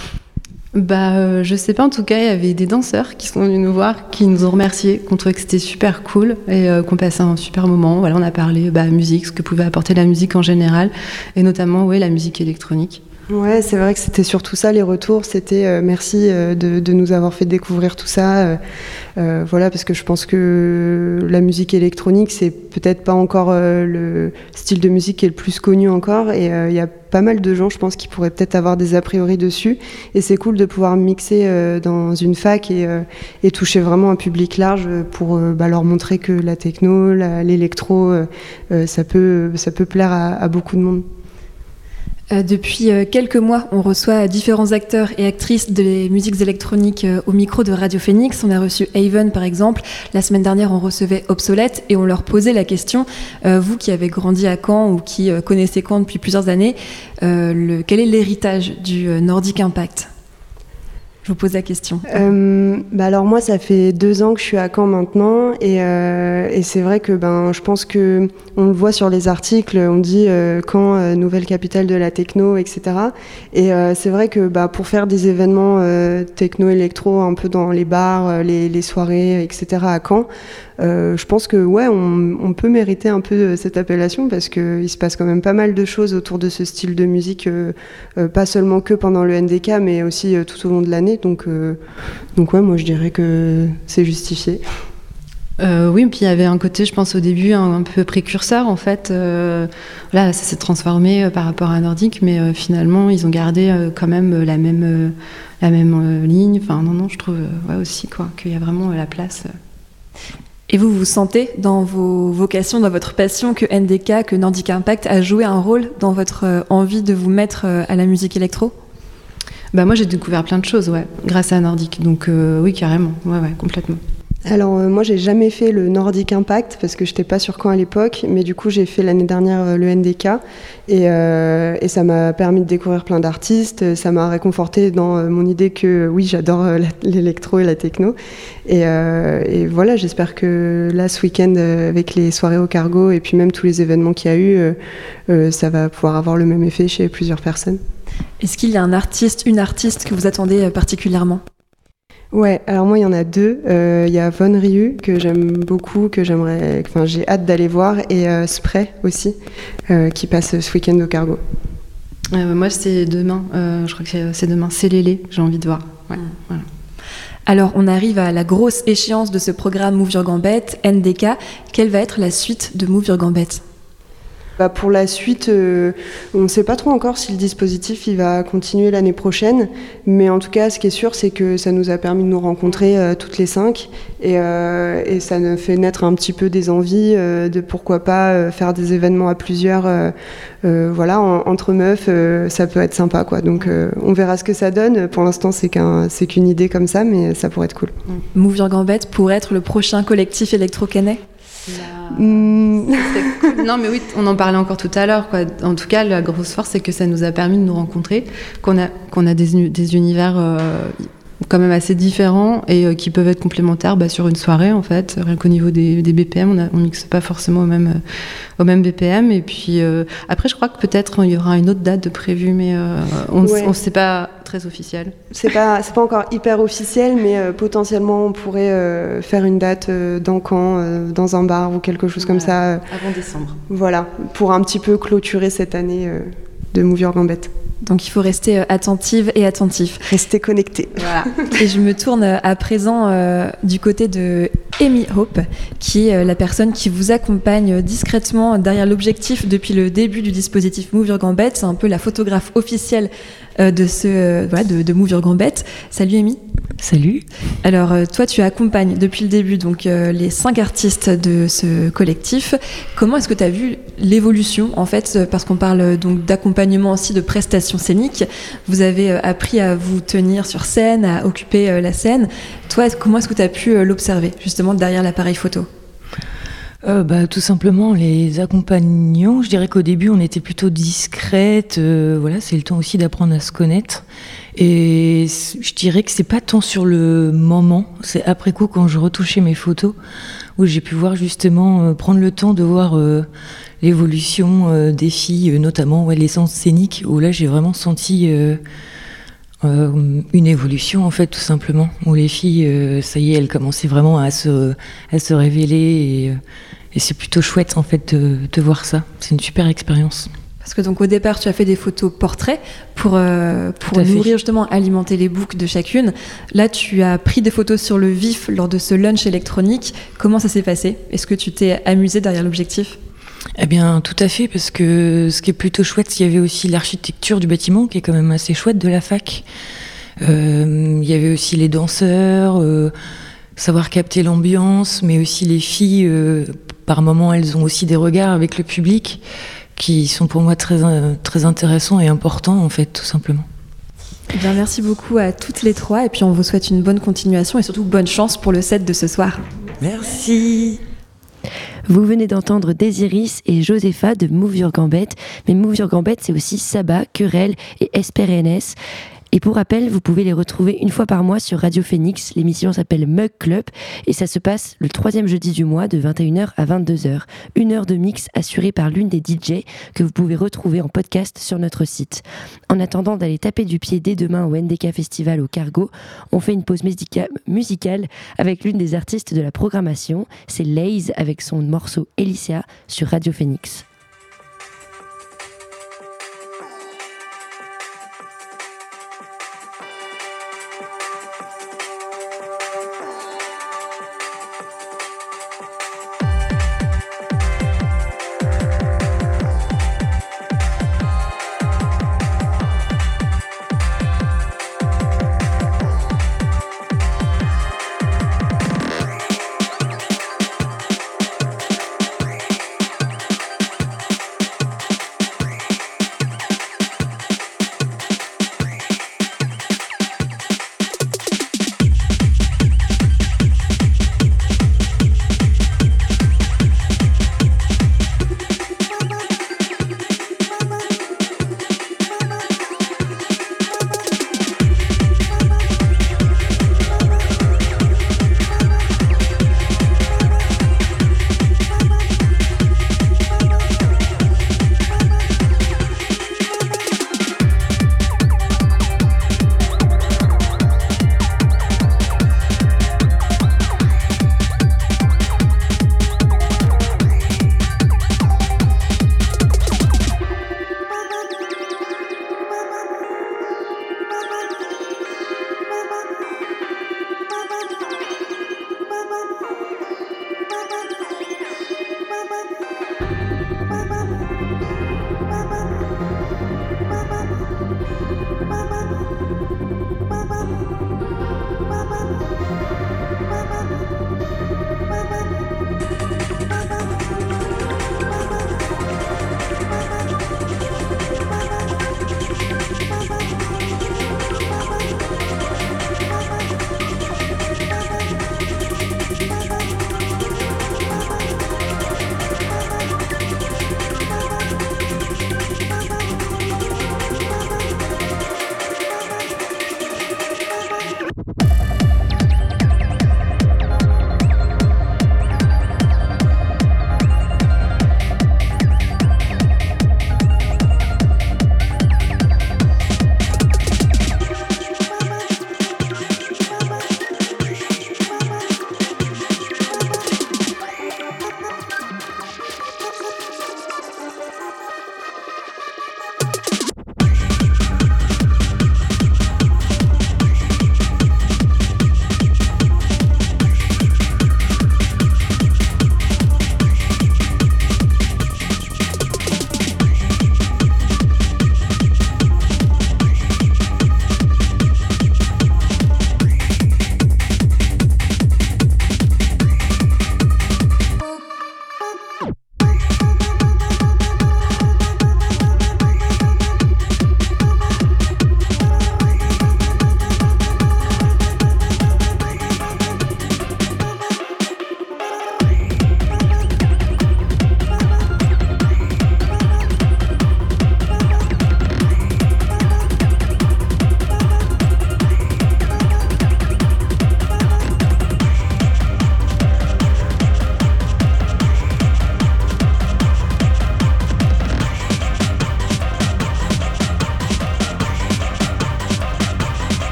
Bah, euh, je sais pas, en tout cas, il y avait des danseurs qui sont venus nous voir, qui nous ont remerciés, qu'on trouvait que c'était super cool et euh, qu'on passait un super moment. Voilà, on a parlé bah, musique, ce que pouvait apporter la musique en général, et notamment ouais, la musique électronique. Ouais, c'est vrai que c'était surtout ça les retours. C'était euh, merci euh, de, de nous avoir fait découvrir tout ça. euh, euh, voilà, parce que je pense que la musique électronique, c'est peut-être pas encore euh, le style de musique qui est le plus connu encore. Et euh, il y a pas mal de gens, je pense, qui pourraient peut-être avoir des a priori dessus. Et c'est cool de pouvoir mixer euh, dans une fac et, euh, et toucher vraiment un public large pour euh, bah, leur montrer que la techno, l'électro, euh, euh, ça peut, ça peut plaire à- à beaucoup de monde. Euh, depuis euh, quelques mois, on reçoit différents acteurs et actrices des musiques électroniques euh, au micro de Radio Phoenix. On a reçu Haven par exemple. La semaine dernière, on recevait Obsolete et on leur posait la question, vous qui avez grandi à Caen ou qui connaissez Caen depuis plusieurs années, quel est l'héritage du Nordic Impact? Je vous pose la question. Euh, bah alors moi, ça fait deux ans que je suis à Caen maintenant, et, euh, et c'est vrai que ben je pense que on le voit sur les articles, on dit euh, Caen nouvelle capitale de la techno, etc. Et c'est vrai que bah, pour faire des événements euh, techno électro un peu dans les bars, les, soirées, etc. à Caen, je pense que ouais, on, on peut mériter un peu cette appellation parce que il se passe quand même pas mal de choses autour de ce style de musique, pas seulement que pendant le NDK, mais aussi tout au long de l'année. Donc, euh, donc ouais, moi je dirais que c'est justifié. Euh, oui, puis il y avait un côté, je pense au début, un, un peu précurseur en fait. Euh, là, ça s'est transformé euh, par rapport à Nordic, mais euh, finalement, ils ont gardé euh, quand même la même, euh, la même euh, ligne. Enfin, non, non, je trouve euh, ouais, aussi quoi, qu'il y a vraiment euh, la place. Et vous vous sentez dans vos vocations, dans votre passion que NDK, que Nordic Impact a joué un rôle dans votre euh, envie de vous mettre euh, à la musique électro? Bah moi, j'ai découvert plein de choses, ouais, grâce à Nordic. Donc euh, oui, carrément, ouais, ouais, complètement. Alors euh, moi j'ai jamais fait le Nordic Impact parce que j'étais pas sur Caen à l'époque, mais du coup j'ai fait l'année dernière euh, le NDK et, euh, et ça m'a permis de découvrir plein d'artistes, ça m'a réconforté dans mon idée que oui j'adore l'électro et la techno et, voilà j'espère que là ce week-end avec les soirées au cargo et puis même tous les événements qu'il y a eu, ça va pouvoir avoir le même effet chez plusieurs personnes. Est-ce qu'il y a un artiste, une artiste que vous attendez euh, particulièrement? Ouais, alors moi il y en a deux. Euh, Il y a Von Ryu que j'aime beaucoup, que j'aimerais, enfin j'ai hâte d'aller voir, et euh, Spray aussi, euh, qui passe ce week-end au cargo. Euh, moi, c'est demain. euh, je crois que c'est- demain. C'est Lélé. J'ai envie de voir. Ouais, voilà. Alors, on arrive à la grosse échéance de ce programme Move Your Gambette, NDK. Quelle va être la suite de Move Your Gambette? Bah, pour la suite, euh, on ne sait pas trop encore si le dispositif il va continuer l'année prochaine, mais en tout cas, ce qui est sûr, c'est que ça nous a permis de nous rencontrer euh, toutes les cinq, et, euh, et ça nous fait naître un petit peu des envies de pourquoi pas faire des événements à plusieurs, voilà, en- entre meufs, ça peut être sympa, quoi. Donc, on verra ce que ça donne. Pour l'instant, c'est qu'une idée comme ça, mais ça pourrait être cool. Move Your Gambette pourrait être le prochain collectif électro-canet? Cool. Non, mais oui, on en parlait encore tout à l'heure. quoi. En tout cas, la grosse force, c'est que ça nous a permis de nous rencontrer, qu'on a, qu'on a des, des univers euh, quand même assez différents et euh, qui peuvent être complémentaires bah, sur une soirée, en fait. Rien qu'au niveau des, des BPM, on, a, on mixe pas forcément au même, euh, au même BPM. Et puis euh, après, je crois que peut-être il y aura une autre date de prévue, mais on Ouais. ne sait pas très officiel. C'est pas, c'est pas encore hyper officiel, mais euh, potentiellement on pourrait euh, faire une date euh, dans euh, dans un bar ou quelque chose comme ça. Avant décembre. voilà, pour un petit peu clôturer cette année de Move Your Gambette. Donc, il faut rester euh, attentive et attentif. Restez connectés. Voilà. Et je me tourne euh, à présent euh, du côté de Amy Hope, qui est euh, la personne qui vous accompagne euh, discrètement derrière l'objectif depuis le début du dispositif Move Your Gambette. C'est un peu la photographe officielle euh, de, ce, voilà, de, de Move Your Gambette. Salut Amy. Salut. Alors, toi, tu accompagnes depuis le début donc les cinq artistes de ce collectif. Comment est-ce que tu as vu l'évolution, en fait, parce qu'on parle donc d'accompagnement aussi de prestations scéniques. Vous avez appris à vous tenir sur scène, à occuper la scène. Toi, comment est-ce que tu as pu l'observer, justement, derrière l'appareil photo Euh, bah, tout simplement, les accompagnants, je dirais qu'au début, on était plutôt discrète. euh, voilà, c'est le temps aussi d'apprendre à se connaître. Et je dirais que c'est pas tant sur le moment, c'est après coup, quand je retouchais mes photos, où j'ai pu voir justement, euh, prendre le temps de voir l'évolution des filles, notamment l'essence scénique, où là, j'ai vraiment senti. Euh, une évolution en fait tout simplement où les filles euh, ça y est elles commençaient vraiment à se à se révéler et, euh, et c'est plutôt chouette en fait de, de voir ça c'est une super expérience Parce que donc au départ, tu as fait des photos portraits pour, euh, pour fait. nourrir justement, alimenter les books de chacune. Là, tu as pris des photos sur le vif lors de ce lunch électronique. Comment ça s'est passé? Est-ce que tu t'es amusé derrière l'objectif? Eh bien, tout à fait, parce que ce qui est plutôt chouette, c'est qu'il y avait aussi l'architecture du bâtiment, qui est quand même assez chouette de la fac. Euh, il y avait aussi les danseurs, euh, savoir capter l'ambiance, mais aussi les filles, euh, par moments, elles ont aussi des regards avec le public qui sont pour moi très, très intéressants et importants, en fait, tout simplement. Eh bien, merci beaucoup à toutes les trois et puis on vous souhaite une bonne continuation et surtout bonne chance pour le set de ce soir. Merci. Vous venez d'entendre Désiris et Josepha de Move Your. Mais Move Your Gambette, c'est aussi Saba, Querelle et Esperenes. Et pour rappel, vous pouvez les retrouver une fois par mois sur Radio Phoenix. L'émission s'appelle Mug Club et ça se passe le troisième jeudi du mois de 21h à 22h. Une heure de mix assurée par l'une des DJ que vous pouvez retrouver en podcast sur notre site. En attendant d'aller taper du pied dès demain au NDK Festival au Cargo, on fait une pause musica- musicale avec l'une des artistes de la programmation. C'est Laze avec son morceau Elysia sur Radio Phoenix.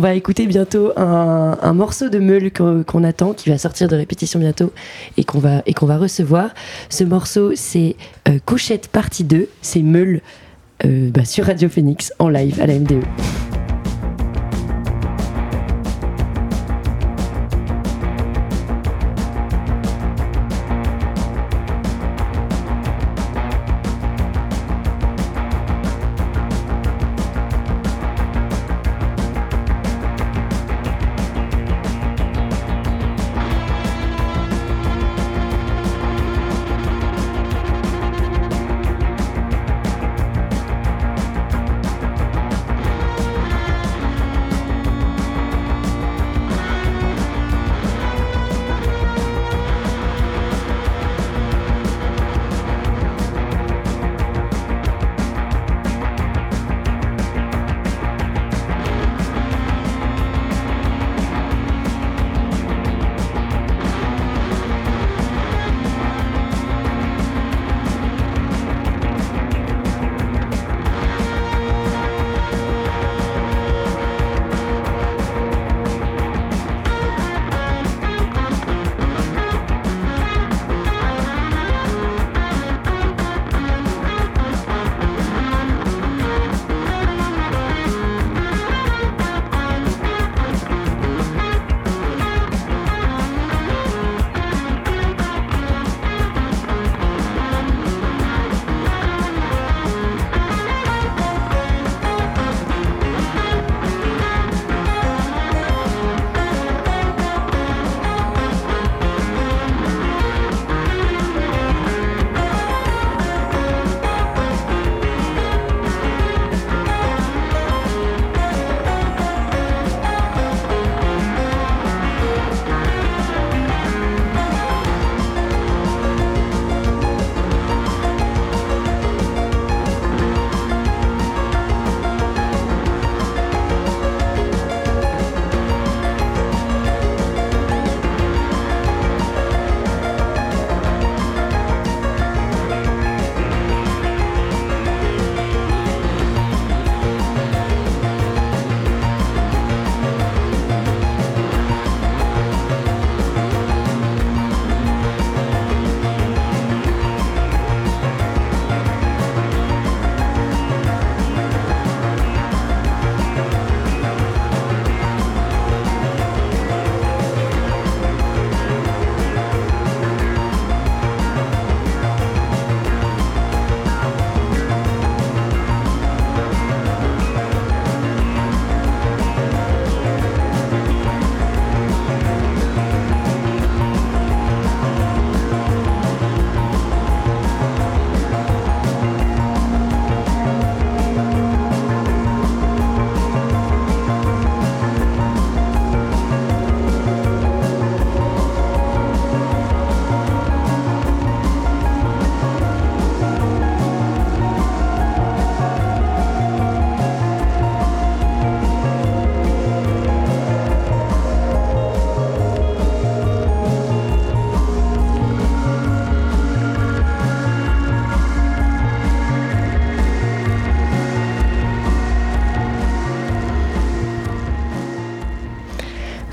On va écouter bientôt un, morceau de Meule qu'on attend, qui va sortir de répétition bientôt et qu'on va, recevoir. Ce morceau, c'est euh, Couchette partie 2. C'est Meule euh, bah, sur Radio Phoenix en live à la. MDE.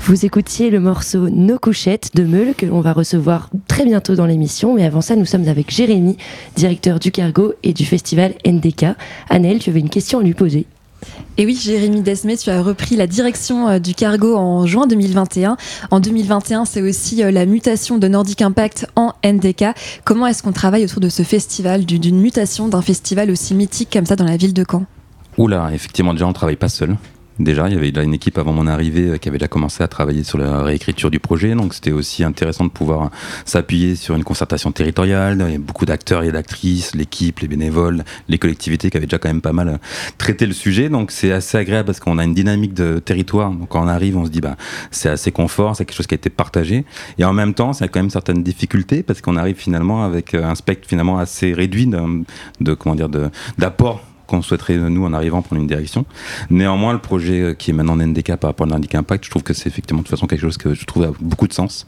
Vous écoutiez le morceau Nos couchettes de Meule que l'on va recevoir très bientôt dans l'émission. Mais avant ça, nous sommes avec Jérémy, directeur du Cargo et du festival NDK. Annelle, tu avais une question à lui poser. Et oui, Jérémy Desmet, tu as repris la direction euh, du cargo en juin 2021. En 2021, c'est aussi euh, la mutation de Nordic Impact en NDK. Comment est-ce qu'on travaille autour de ce festival, du- d'une mutation d'un festival aussi mythique comme ça dans la ville de Caen? Oula, effectivement, déjà, on travaille pas seul. Déjà, il y avait déjà une équipe avant mon arrivée euh, qui avait déjà commencé à travailler sur la réécriture du projet, donc c'était aussi intéressant de pouvoir s'appuyer sur une concertation territoriale. Il y a beaucoup d'acteurs et d'actrices, l'équipe, les bénévoles, les collectivités qui avaient déjà quand même pas mal euh, traité le sujet, donc c'est assez agréable parce qu'on a une dynamique de territoire. Donc quand on arrive, on se dit bah c'est assez confort, c'est quelque chose qui a été partagé, et en même temps, ça a quand même certaines difficultés parce qu'on arrive finalement avec euh, un spectre finalement assez réduit de, de comment dire d'apport qu'on souhaiterait nous en arrivant prendre une direction. Néanmoins, le projet euh, qui est maintenant en NDK par rapport à l'Indic Impact, je trouve que c'est effectivement de toute façon quelque chose que je trouve a beaucoup de sens.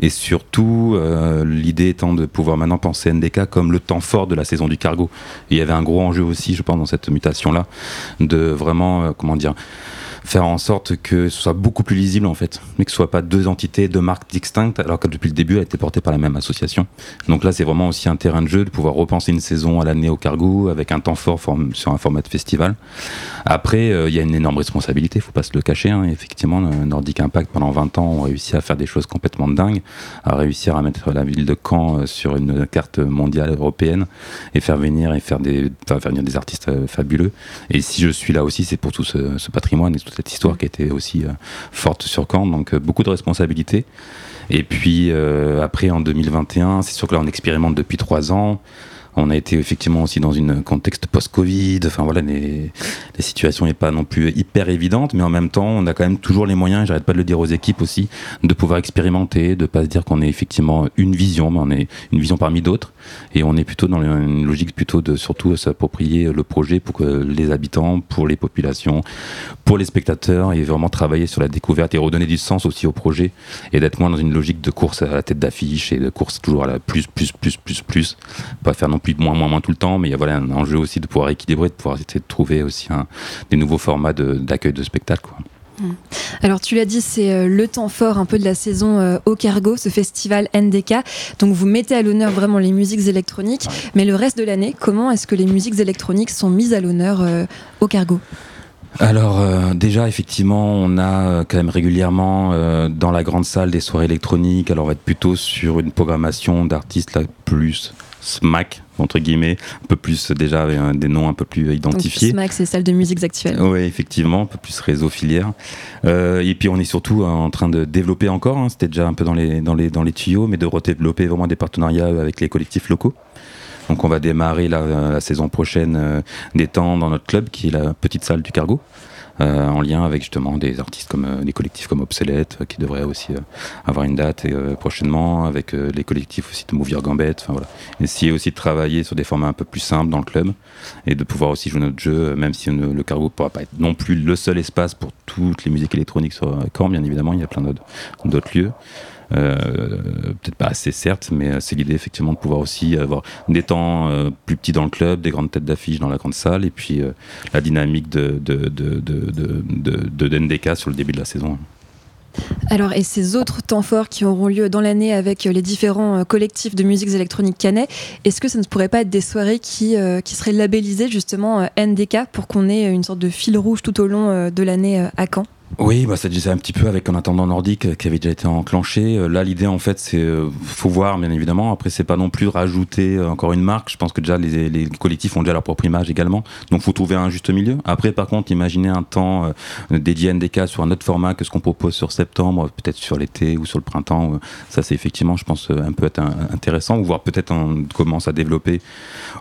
Et surtout, euh, l'idée étant de pouvoir maintenant penser NDK comme le temps fort de la saison du cargo. Il y avait un gros enjeu aussi, je pense, dans cette mutation-là, de vraiment, euh, comment dire, faire en sorte que ce soit beaucoup plus lisible en fait, mais que ce soit pas deux entités, deux marques distinctes, alors que depuis le début, elle a été portée par la même association. Donc là, c'est vraiment aussi un terrain de jeu de pouvoir repenser une saison à l'année au cargo avec un temps fort sur un format de festival. Après, euh, il y a une énorme responsabilité, faut pas se le cacher. hein. Effectivement, Nordic Impact, pendant 20 ans, ont réussi à faire des choses complètement dingues, à réussir à mettre la ville de Caen euh, sur une carte mondiale européenne et faire venir et faire des, faire venir des artistes euh, fabuleux. Et si je suis là aussi, c'est pour tout ce, patrimoine et toute cette histoire qui été aussi euh, forte sur Caen. Donc euh, beaucoup de responsabilités. Et puis euh, après, en 2021, c'est sûr que là, on expérimente depuis trois ans. On a été effectivement aussi dans un contexte post-Covid. Enfin voilà, les, situations n'est pas non plus hyper évidente, mais en même temps, on a quand même toujours les moyens, j'arrête pas de le dire aux équipes aussi, de pouvoir expérimenter, de pas se dire qu'on est effectivement une vision, mais on est une vision parmi d'autres. Et on est plutôt dans une logique plutôt de surtout s'approprier le projet pour que les habitants, pour les populations, pour les spectateurs, et vraiment travailler sur la découverte et redonner du sens aussi au projet et d'être moins dans une logique de course à la tête d'affiche et de course toujours à la plus, plus, plus, plus, plus. Pas faire non plus de moins, moins, moins tout le temps, mais il y a voilà, un enjeu aussi de pouvoir équilibrer, de pouvoir essayer de trouver aussi un- des nouveaux formats de- d'accueil de, spectacle. Quoi. Alors tu l'as dit, c'est euh, le temps fort un peu de la saison euh, au Cargo, ce festival NDK. Donc vous mettez à l'honneur vraiment les musiques électroniques, mais le reste de l'année, comment est-ce que les musiques électroniques sont mises à l'honneur euh, au Cargo? Alors euh, déjà effectivement on a euh, quand même régulièrement euh, dans la grande salle des soirées électroniques alors on va être plutôt sur une programmation d'artistes là plus smack entre guillemets un peu plus euh, déjà avec euh, des noms un peu plus Donc identifiés SMAC, c'est salle de musiques actuelles. oui, effectivement, un peu plus réseau filière. Euh, et puis on est surtout en train de développer encore, hein, c'était déjà un peu dans les, dans, les, dans les tuyaux, mais de redévelopper vraiment des partenariats avec les collectifs locaux. Donc on va démarrer la, saison prochaine euh, des temps dans notre club, qui est la petite salle du cargo. euh, en lien avec justement des artistes comme euh, des collectifs comme Obsolète euh, qui devraient aussi euh, avoir une date prochainement avec les collectifs aussi de Mouvir Gambette enfin voilà essayer aussi de travailler sur des formats un peu plus simples dans le club et de pouvoir aussi jouer notre jeu, même si le cargo pourra pas être non plus le seul espace pour toutes les musiques électroniques sur Caen, bien évidemment, il y a plein d'autres lieux. Euh, Peut-être pas assez, certes, mais euh, c'est l'idée effectivement de pouvoir aussi avoir des temps euh, plus petits dans le club, des grandes têtes d'affiche dans la grande salle, et puis la dynamique de, DNDK sur le début de la saison. Alors, et ces autres temps forts qui auront lieu dans l'année avec les différents collectifs de musiques électroniques canet, est-ce que ça ne pourrait pas être des soirées qui, seraient labellisées justement NDK pour qu'on ait une sorte de fil rouge tout au long de l'année à Caen? Oui, bah, ça disait un petit peu avec un attendant nordique euh, qui avait déjà été enclenché. Euh, Là, l'idée, en fait, c'est, euh, faut voir, bien évidemment. Après, c'est pas non plus rajouter encore une marque. Je pense que déjà, les, collectifs ont déjà leur propre image également. Donc, faut trouver un juste milieu. Après, par contre, imaginez un temps dédié à NDK sur un autre format que ce qu'on propose sur septembre, peut-être sur l'été ou sur le printemps. Ça, c'est effectivement, je pense, un peu être intéressant. Ou voir peut-être on commence à développer.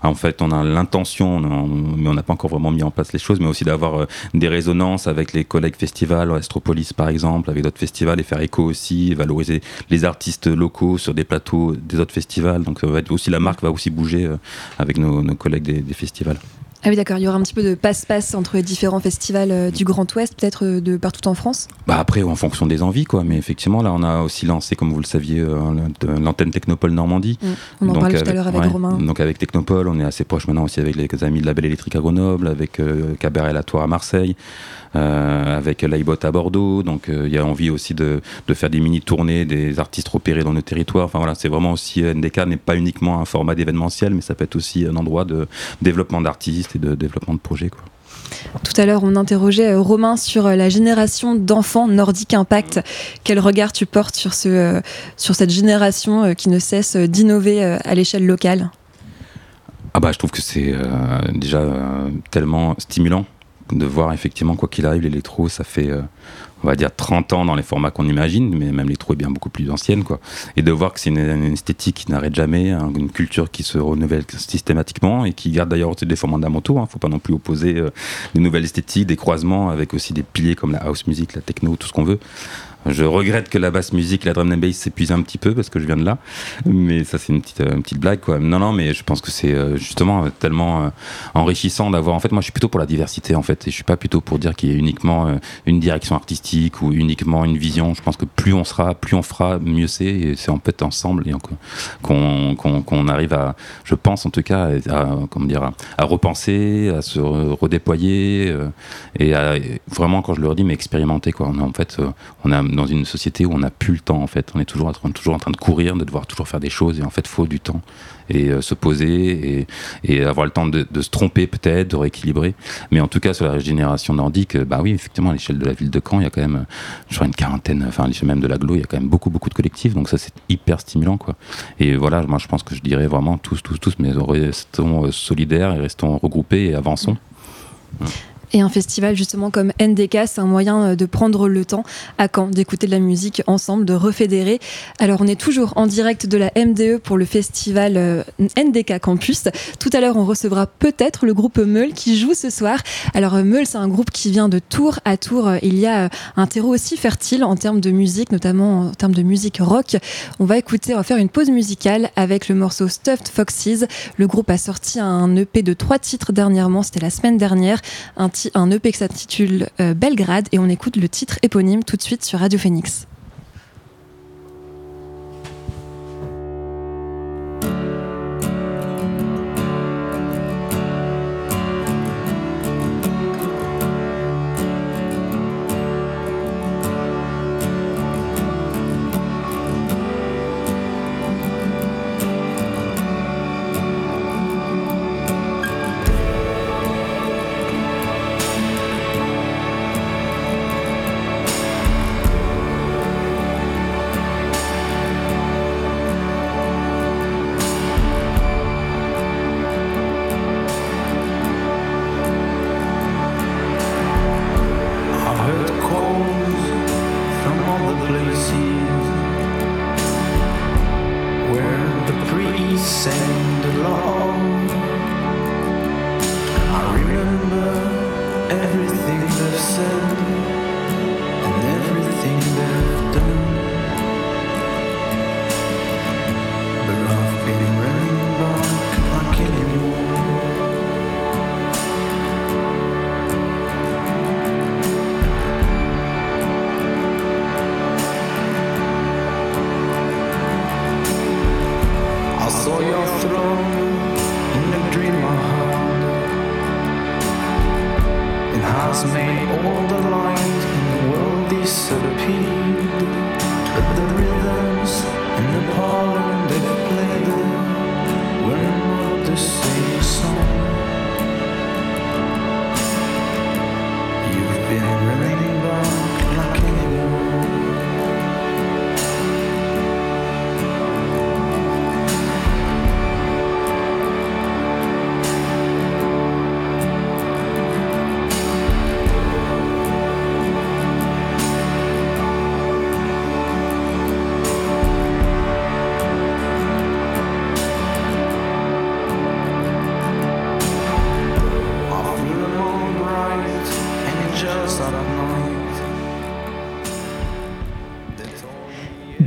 En fait, on a l'intention, mais on n'a pas encore vraiment mis en place les choses, mais aussi d'avoir des résonances avec les collègues festivals, Astropolis par exemple, avec d'autres festivals et faire écho aussi, valoriser les artistes locaux sur des plateaux des autres festivals. Donc ça va être aussi la marque va aussi bouger euh, avec nos, nos collègues des, des festivals. Ah oui, d'accord, il y aura un petit peu de passe-passe entre les différents festivals euh, du Grand Ouest, peut-être euh, de partout en France? Bah après, en fonction des envies, quoi. Mais effectivement, là, on a aussi lancé, comme vous le saviez, l'antenne Technopole Normandie. Mm. On en parlait tout à l'heure avec ouais, Romain. Donc avec Technopole, on est assez proche maintenant aussi avec les amis de la Belle Électrique à Grenoble, avec euh, Cabaret Latoire à Marseille, avec Laibot à Bordeaux. Donc euh, il y a envie aussi de, de faire des mini-tournées, des artistes repérés dans nos territoires. Enfin voilà, c'est vraiment aussi, euh, NDK n'est pas uniquement un format d'événementiel, mais ça peut être aussi un endroit de développement d'artistes et de développement de projets, quoi. Tout à l'heure, on interrogeait euh, Romain sur euh, la génération d'enfants Nordic Impact. Quel regard tu portes sur, ce, euh, sur cette génération euh, qui ne cesse euh, d'innover euh, à l'échelle locale? Ah bah je trouve que c'est euh, déjà euh, tellement stimulant de voir effectivement quoi qu'il arrive l'électro ça fait euh, on va dire 30 ans dans les formats qu'on imagine mais même l'électro est bien beaucoup plus ancienne quoi. Et de voir que c'est une, esthétique qui n'arrête jamais une culture qui se renouvelle systématiquement et qui garde d'ailleurs des fondamentaux hein, faut pas non plus opposer euh, des nouvelles esthétiques des croisements avec aussi des piliers comme la house music la techno tout ce qu'on veut Je regrette que la basse musique, la drum and bass s'épuise un petit peu parce que je viens de là. Mais ça, c'est une petite, euh, blague, quoi. Non, non, mais je pense que c'est euh, justement euh, tellement enrichissant d'avoir. En fait, moi, je suis plutôt pour la diversité, en fait. Et je suis pas plutôt pour dire qu'il y a uniquement une direction artistique ou uniquement une vision. Je pense que plus on sera, plus on fera, mieux c'est. Et c'est en fait ensemble qu'on qu'on qu'on arrive à, je pense en tout cas, à, comment dire, à, repenser, à se re- redéployer et à vraiment, quand je leur dis, mais expérimenter, quoi. En fait, on est dans une société où on n'a plus le temps, en fait. On est toujours, en train- toujours en train de courir, de devoir toujours faire des choses et en fait, faut du temps et euh, se poser et, et avoir le temps de, de se tromper peut-être, de rééquilibrer. Mais en tout cas, sur la régénération nordique, bah oui, effectivement, à l'échelle de la ville de Caen, il y a quand même, je crois, une quarantaine, enfin, à l'échelle même de l'agglo, il y a quand même beaucoup, beaucoup de collectifs. Donc ça, c'est hyper stimulant, quoi. Et voilà, moi, je pense que je dirais vraiment tous, tous, tous, mais restons euh, solidaires et restons regroupés et avançons. Et un festival justement comme NDK, c'est un moyen euh, de prendre le temps à Caen, d'écouter de la musique ensemble, de refédérer. Alors on est toujours en direct de la MDE pour le festival euh, NDK Campus. Tout à l'heure on recevra peut-être le groupe Meul qui joue ce soir. Alors euh, Meul c'est un groupe qui vient de Tours à Tours. Il y a un terreau aussi fertile en termes de musique, notamment en termes de musique rock. On va écouter, on va faire une pause musicale avec le morceau Stuffed Foxes. Le groupe a sorti un EP de trois titres dernièrement, c'était la semaine dernière, un EP qui s'intitule euh, Belgrade et on écoute le titre éponyme tout de suite sur Radio Phoenix.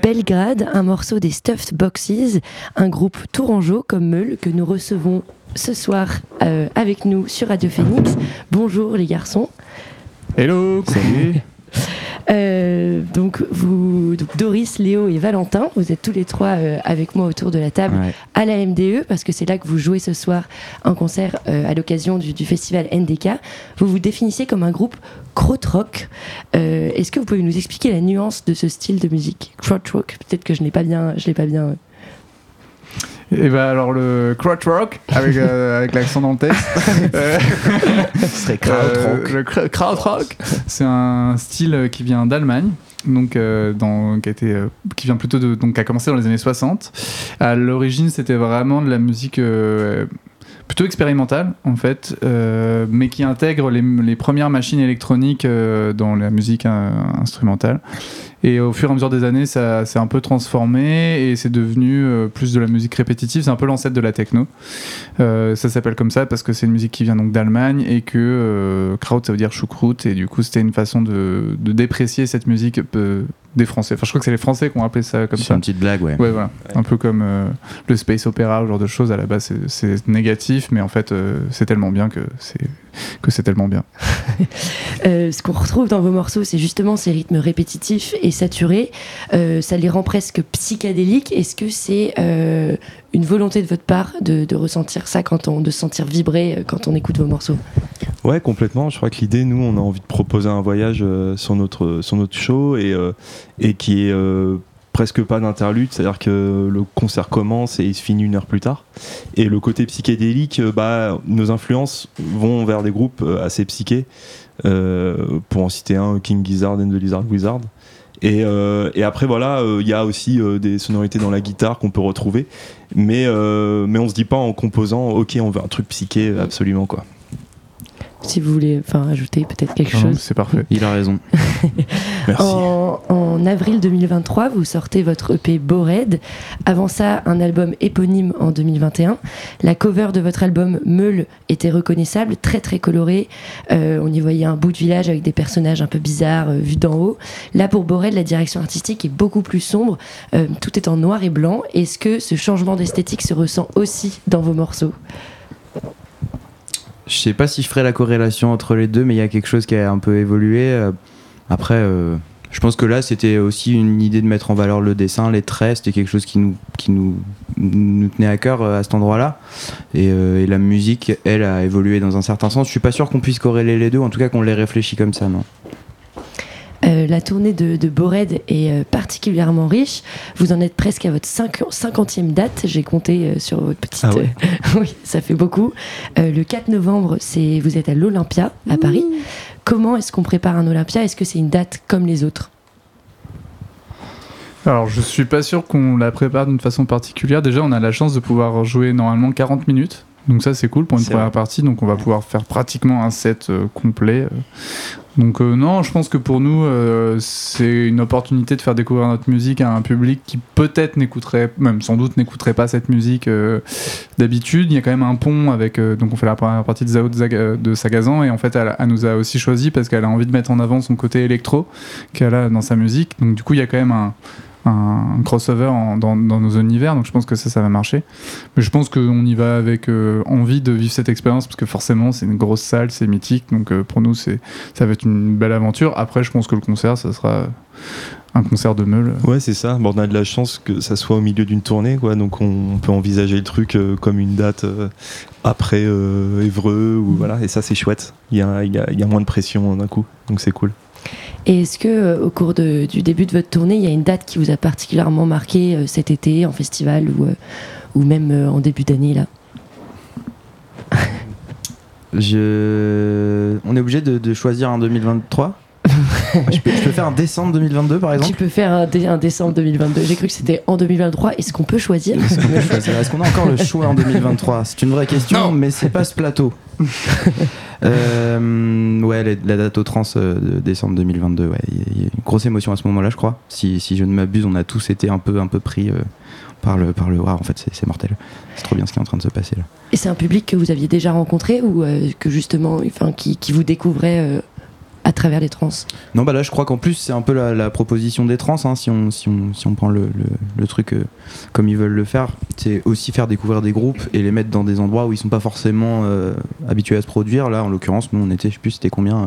Belgrade, un morceau des Stuffed Boxes, un groupe tourangeau comme Meul que nous recevons ce soir euh, avec nous sur Radio Phoenix. Bonjour les garçons. Hello, salut. Euh, donc vous, donc Doris, Léo et Valentin, vous êtes tous les trois euh, avec moi autour de la table Ouais. à la MDE parce que c'est là que vous jouez ce soir un concert euh, à l'occasion du, du festival NDK. Vous vous définissez comme un groupe krautrock. Euh, Est-ce que vous pouvez nous expliquer la nuance de ce style de musique? Krautrock Peut-être que je n'ai pas bien, je l'ai pas bien. Et bah alors le crotch rock avec, euh, avec l'accent dans le texte. Ce serait krautrock. euh, le krautrock, c'est un style qui vient d'Allemagne. Donc, euh, dans, qui, a été, euh, qui vient plutôt de, donc, a commencé dans les années 60. À l'origine, c'était vraiment de la musique plutôt expérimentale, en fait, euh, mais qui intègre les, premières machines électroniques euh, dans la musique euh, instrumentale. Et au fur et à mesure des années, ça s'est un peu transformé et c'est devenu plus de la musique répétitive. C'est un peu l'ancêtre de la techno. Ça s'appelle comme ça parce que c'est une musique qui vient donc d'Allemagne et que Kraut ça veut dire choucroute et du coup c'était une façon de, déprécier cette musique des Français. Enfin, je crois que c'est les Français qui ont appelé ça comme C'est ça. une petite blague, ouais. Ouais, voilà. Un peu comme euh, le space opéra, ce genre de choses. À la base, c'est- c'est négatif, mais en fait, euh, c'est tellement bien que c'est que c'est tellement bien. Euh, ce qu'on retrouve dans vos morceaux, c'est justement ces rythmes répétitifs et saturés. Euh, ça les rend presque psychédéliques. Est-ce que c'est euh, une volonté de votre part de, de ressentir ça, quand on, de se sentir vibrer quand on écoute vos morceaux? Ouais, complètement. Je crois que l'idée, nous, on a envie de proposer un voyage euh, sur, notre, sur notre show et, euh, et qui est euh, presque pas d'interlude, c'est-à-dire que le concert commence et il se finit une heure plus tard. Et le côté psychédélique, euh, bah, nos influences vont vers des groupes euh, assez psychés. Euh, pour en citer un, King Gizzard and the Lizard Wizard. Et, après, voilà, il y a aussi des sonorités dans la guitare qu'on peut retrouver. Mais, mais on se dit pas en composant, ok, on veut un truc psyché, absolument, quoi. Si vous voulez enfin, ajouter peut-être quelque chose. C'est parfait. Il a raison. Merci. En, en avril 2023, vous sortez votre EP Bored. Avant ça, un album éponyme en 2021. La cover de votre album Meule était reconnaissable, très très colorée. Euh, on y voyait un bout de village avec des personnages un peu bizarres euh, vus d'en haut. Là, pour Bored, la direction artistique est beaucoup plus sombre. Euh, tout est en noir et blanc. Est-ce que ce changement d'esthétique se ressent aussi dans vos morceaux? Je sais pas si je ferai la corrélation entre les deux, mais il y a quelque chose qui a un peu évolué. Euh, Après, euh, je pense que là, c'était aussi une idée de mettre en valeur le dessin, les traits. C'était quelque chose qui nous, qui nous, nous tenait à cœur euh, à cet endroit-là. Et, la musique, elle, a évolué dans un certain sens. Je suis pas sûr qu'on puisse corréler les deux, en tout cas qu'on les réfléchit comme ça, non. Euh, la tournée de, de Bored est euh, particulièrement riche. Vous en êtes presque à votre 50e date. J'ai compté euh, sur votre petite. Ah ouais. euh, oui, ça fait beaucoup. Euh, le 4 novembre, c'est vous êtes à l'Olympia à Paris. Comment est-ce qu'on prépare un Olympia? Est-ce que c'est une date comme les autres? Alors, je suis pas sûr qu'on la prépare d'une façon particulière. Déjà, on a la chance de pouvoir jouer normalement 40 minutes. Donc ça, c'est cool pour une première vrai. partie. Donc on va pouvoir faire pratiquement un set euh, complet. euh. Donc euh, non, je pense que pour nous, euh, c'est une opportunité de faire découvrir notre musique à un public qui peut-être n'écouterait, même sans doute n'écouterait pas cette musique euh, d'habitude. Il y a quand même un pont avec, donc on fait la première partie de Zao de Sagazan et en fait elle, elle nous a aussi choisi parce qu'elle a envie de mettre en avant son côté électro qu'elle a dans sa musique. Donc du coup, il y a quand même un, un crossover en- dans, dans nos univers, donc je pense que ça, ça va marcher. Mais je pense qu'on y va avec euh, envie de vivre cette expérience, parce que forcément, c'est une grosse salle, c'est mythique, donc euh, pour nous, c'est, ça va être une belle aventure. Après, je pense que le concert, ça sera un concert de meule. Ouais, c'est ça. Bon, on a de la chance que ça soit au milieu d'une tournée, quoi. Donc on, on peut envisager le truc euh, comme une date euh, après euh, Évreux ou voilà. Et ça, c'est chouette. Il y a, y a- y a moins de pression d'un coup, donc c'est cool. Et est-ce que euh, au cours de- du début de votre tournée, il y a une date qui vous a particulièrement marqué euh, cet été en festival ou, euh, ou même euh, en début d'année là? Je... On est obligé de, de choisir un 2023 je, peux, je peux faire un décembre 2022 par Tu exemple peux faire un, dé- un décembre 2022. J'ai cru que c'était en 2023. Est-ce qu'on peut choisir? Est-ce qu'on peut choisir? Est-ce qu'on a encore le choix en 2023 C'est une vraie question, mais c'est pas ce plateau. Euh, ouais, la, date au trans euh, de décembre 2022, ouais, il y, a- une grosse émotion à ce moment-là, je crois. Si, si je ne m'abuse, on a tous été un peu, un peu pris euh, par le, par le. Ah, en fait, c'est- mortel. C'est trop bien ce qui est en train de se passer là. Et c'est un public que vous aviez déjà rencontré ou euh, que justement, enfin, qui, qui vous découvrait à travers les trans Non, bah là, je crois qu'en plus, c'est un peu la, la proposition des trans, hein, si, on, si, on, si on prend le, le, le truc euh, comme ils veulent le faire. C'est aussi faire découvrir des groupes et les mettre dans des endroits où ils sont pas forcément euh, habitués à se produire. Là, en l'occurrence, nous, on était, je sais plus, c'était combien euh,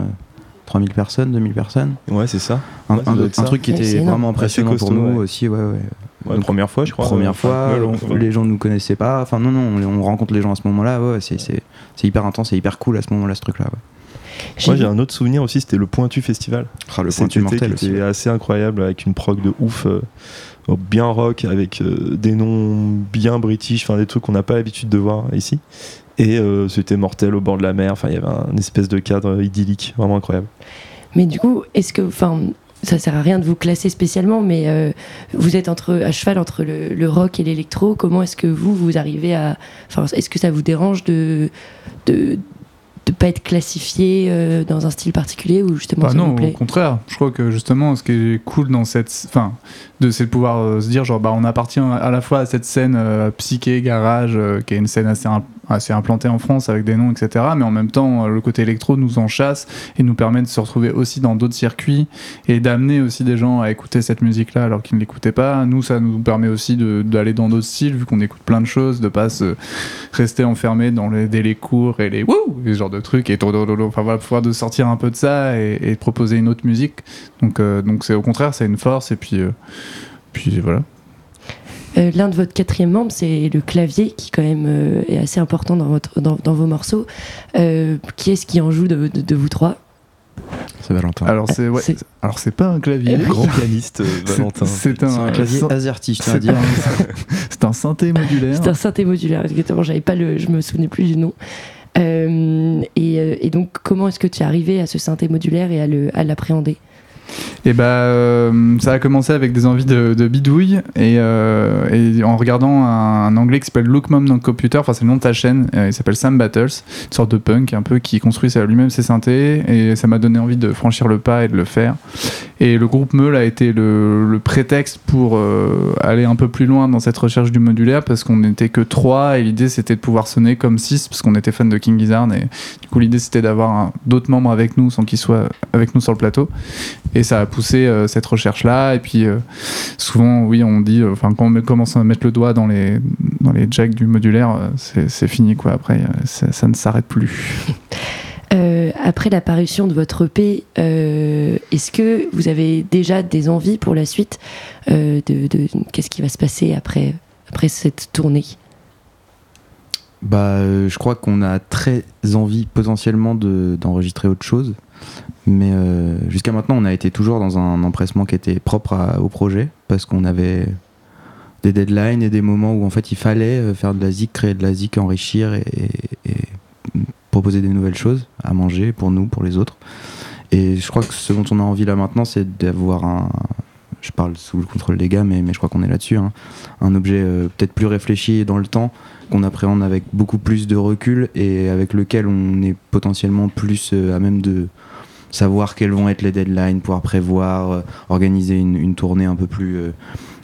3000 personnes, 2000 personnes Ouais, c'est ça. Un, Ouais, ça un- ça. truc qui Ouais, était énorme. vraiment impressionnant pour nous ouais. aussi, ouais, ouais. Ouais, Donc, première fois, je crois. Première euh, fois, ouais, on- ouais. les gens ne nous connaissaient pas. Enfin, non, non, on, on rencontre les gens à ce moment-là. Ouais, c'est, c'est, c'est hyper intense, c'est hyper cool à ce moment-là, ce truc-là. Moi, j'ai un autre souvenir aussi, c'était le Pointu Festival. Ah, le Pointu mortel qui était assez incroyable avec une prog de ouf, euh, bien rock, avec euh, des noms bien british, enfin des trucs qu'on n'a pas l'habitude de voir ici. Et euh, c'était mortel au bord de la mer. Enfin, il y avait un espèce de cadre idyllique, vraiment incroyable. Mais du coup, est-ce que, enfin, ça sert à rien de vous classer spécialement, mais euh, vous êtes entre, à cheval entre le, le rock et l'électro. Comment est-ce que vous, vous arrivez à. Enfin, est-ce que ça vous dérange de. de de pas être classifié euh, dans un style particulier ou justement Bah ça non, vous au contraire. Je crois que justement, ce qui est cool dans cette, enfin, de c'est de pouvoir euh, se dire genre, bah, on appartient à la fois à cette scène euh, psyché garage, euh, qui est une scène assez assez implanté en France avec des noms, etc. Mais en même temps, euh, le côté électro nous en chasse et nous permet de se retrouver aussi dans d'autres circuits et d'amener aussi des gens à écouter cette musique-là alors qu'ils ne l'écoutaient pas. Nous, ça nous permet aussi d'aller dans d'autres styles vu qu'on écoute plein de choses, de pas se rester enfermé dans les délais courts et les wouh, ce genre de trucs et enfin voilà, pouvoir de sortir un peu de ça et, et proposer une autre musique. Donc euh, donc c'est au contraire, c'est une force et puis euh, puis voilà. Euh, L'un de votre quatrième membre, c'est le clavier, qui quand même euh, est assez important dans, votre, dans, dans vos morceaux. Euh, qui est-ce qui en joue de, de- de vous trois? C'est Valentin. Alors c'est ouais, C'est- alors c'est pas un clavier. Grand pianiste, C'est- Valentin. C'est un, un clavier AZERTY, je tiens à c'est dire. un- C'est un synthé modulaire. C'est un synthé modulaire, exactement. J'avais pas le, je me souvenais plus du nom. Euh, et, et donc, comment est-ce que tu es arrivé à ce synthé modulaire et à le- à l'appréhender? Et bah, euh, ça a commencé avec des envies de, bidouille et, euh, et en regardant un, anglais qui s'appelle Look Mom dans le Computer, enfin c'est le nom de ta chaîne, euh, il s'appelle Sam Battles, une sorte de punk un peu qui construit lui-même ses synthés et ça m'a donné envie de franchir le pas et de le faire. Et le groupe Meul a été le, prétexte pour aller un peu plus loin dans cette recherche du modulaire parce qu'on n'était que trois et l'idée c'était de pouvoir sonner comme six parce qu'on était fan de King Gizzard et du coup l'idée c'était d'avoir d'autres membres avec nous sans qu'ils soient avec nous sur le plateau. Ça a poussé euh, cette recherche-là. Et puis, euh, souvent, oui, on dit, euh, enfin, quand on commence à mettre le doigt dans les, dans les jacks du modulaire, euh, c'est fini, quoi. Après, euh, ça, ça ne s'arrête plus. Euh, Après la parution de votre EP, euh, est-ce que vous avez déjà des envies pour la suite euh, de, de- Qu'est-ce qui va se passer après, après cette tournée? Bah, euh, je crois qu'on a très envie potentiellement de- d'enregistrer autre chose. Mais euh, jusqu'à maintenant, on a été toujours dans un empressement qui était propre au projet parce qu'on avait des deadlines et des moments où en fait il fallait euh, faire de la zik, créer de la zik, enrichir et, proposer des nouvelles choses à manger pour nous, pour les autres. Et je crois que ce dont on a envie là maintenant, c'est d'avoir un. Je parle sous le contrôle des gars, mais, mais je crois qu'on est là-dessus. hein. Un objet euh, peut-être plus réfléchi dans le temps, qu'on appréhende avec beaucoup plus de recul et avec lequel on est potentiellement plus à même de savoir quelles vont être les deadlines, pouvoir prévoir, euh, organiser une, tournée un peu plus. euh,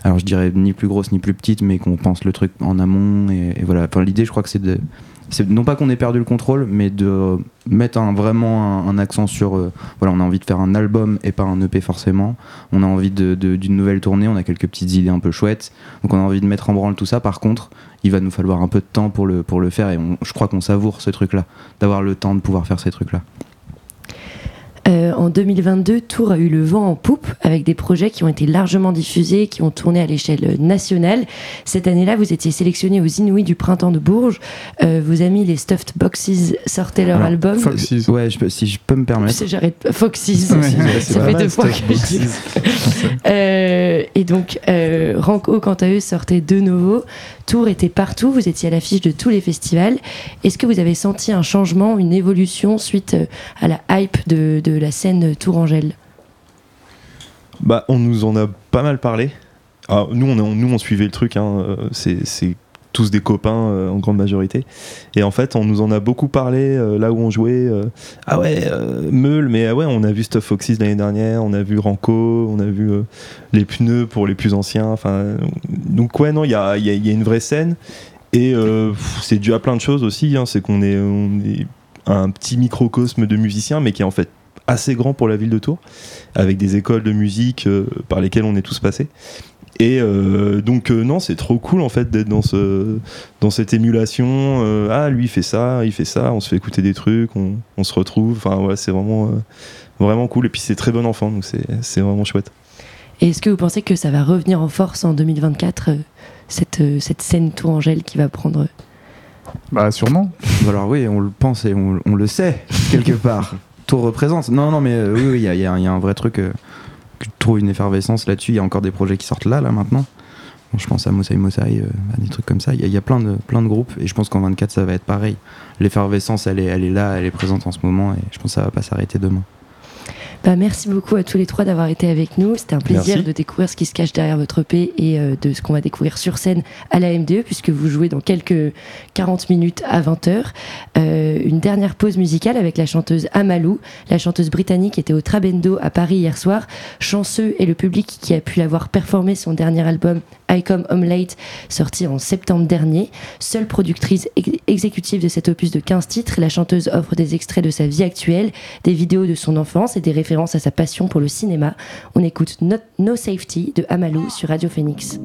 alors je dirais ni plus grosse ni plus petite, mais qu'on pense le truc en amont. Et, voilà. Enfin, L'idée, je crois que c'est de. non pas qu'on ait perdu le contrôle, mais de mettre vraiment un, accent sur. euh, voilà, on a envie de faire un album et pas un EP forcément. On a envie de- de- d'une nouvelle tournée, on a quelques petites idées un peu chouettes. Donc on a envie de mettre en branle tout ça. Par contre, il va nous falloir un peu de temps pour le, pour le faire et je crois qu'on savoure ce truc-là, d'avoir le temps de pouvoir faire ces trucs-là. Euh, en 2022, Tours a eu le vent en poupe avec des projets qui ont été largement diffusés, qui ont tourné à l'échelle nationale. Cette année-là, vous étiez sélectionné aux Inouïs du printemps de Bourges. Euh, vos amis les Stuffed Boxes sortaient leur Alors, album. Foxys. Ouais, je peux- si je peux me permettre. C'est- J'arrête. Ouais, c'est ça fait mal, deux fois que je dis. Euh, et donc, euh, Ranco, quant à eux, sortait de nouveau. Tours était partout. Vous étiez à l'affiche de tous les festivals. Est-ce que vous avez senti un changement, une évolution suite à la hype de, de la scène Tourangelle Bah, on nous en a pas mal parlé. Alors, nous, on, nous, on suivait le truc. hein, euh, c'est tous des copains euh, en grande majorité. Et en fait, on nous en a beaucoup parlé euh, là où on jouait. ah ouais, Meul, mais ah ouais, on a vu Stuff Foxys l'année dernière, on a vu Ranco, on a vu les pneus pour les plus anciens. Enfin, donc ouais, non, il y a, y y a une vraie scène. Et c'est dû à plein de choses aussi. hein, c'est qu'on est, on est un petit microcosme de musiciens, mais qui est en fait assez grand pour la ville de Tours, avec des écoles de musique euh, par lesquelles on est tous passés. Et euh, donc euh, non, c'est trop cool en fait d'être dans ce dans cette émulation. euh, ah lui il fait ça, il fait ça, on se fait écouter des trucs, on, on se retrouve. Enfin voilà, c'est vraiment euh, vraiment cool. Et puis c'est très bon enfant, donc c'est c'est vraiment chouette. Et est-ce que vous pensez que ça va revenir en force en 2024, euh, cette, euh, cette scène Tourangelle qui va prendre. Bah, sûrement. Alors oui, on le pense et on, on le sait, quelque part. Tour représente. Non, non, mais euh, oui, il y, a- un vrai truc. euh, que je trouve une effervescence là-dessus. Il y a encore des projets qui sortent là, là, maintenant. Bon, je pense à Mosai Mosai, euh, à des trucs comme ça. Il y a, il y a plein, de, plein de groupes et je pense qu'en 24, ça va être pareil. L'effervescence, elle est, elle est là, elle est présente en ce moment et je pense que ça va pas s'arrêter demain. Bah, merci beaucoup à tous les trois d'avoir été avec nous. C'était un plaisir Merci. de découvrir ce qui se cache derrière votre EP et euh, de ce qu'on va découvrir sur scène à la MDE, puisque vous jouez dans quelques 40 minutes à 20h. une dernière pause musicale avec la chanteuse Amalou. La chanteuse britannique était au Trabendo à Paris hier soir. Chanceux est le public qui a pu la voir performer son dernier album I Come Home Late, sorti en septembre dernier. Seule productrice ex- exécutive de cet opus de 15 titres, la chanteuse offre des extraits de sa vie actuelle, des vidéos de son enfance et des références à sa passion pour le cinéma. On écoute No, No Safety de Amalou sur Radio Phoenix.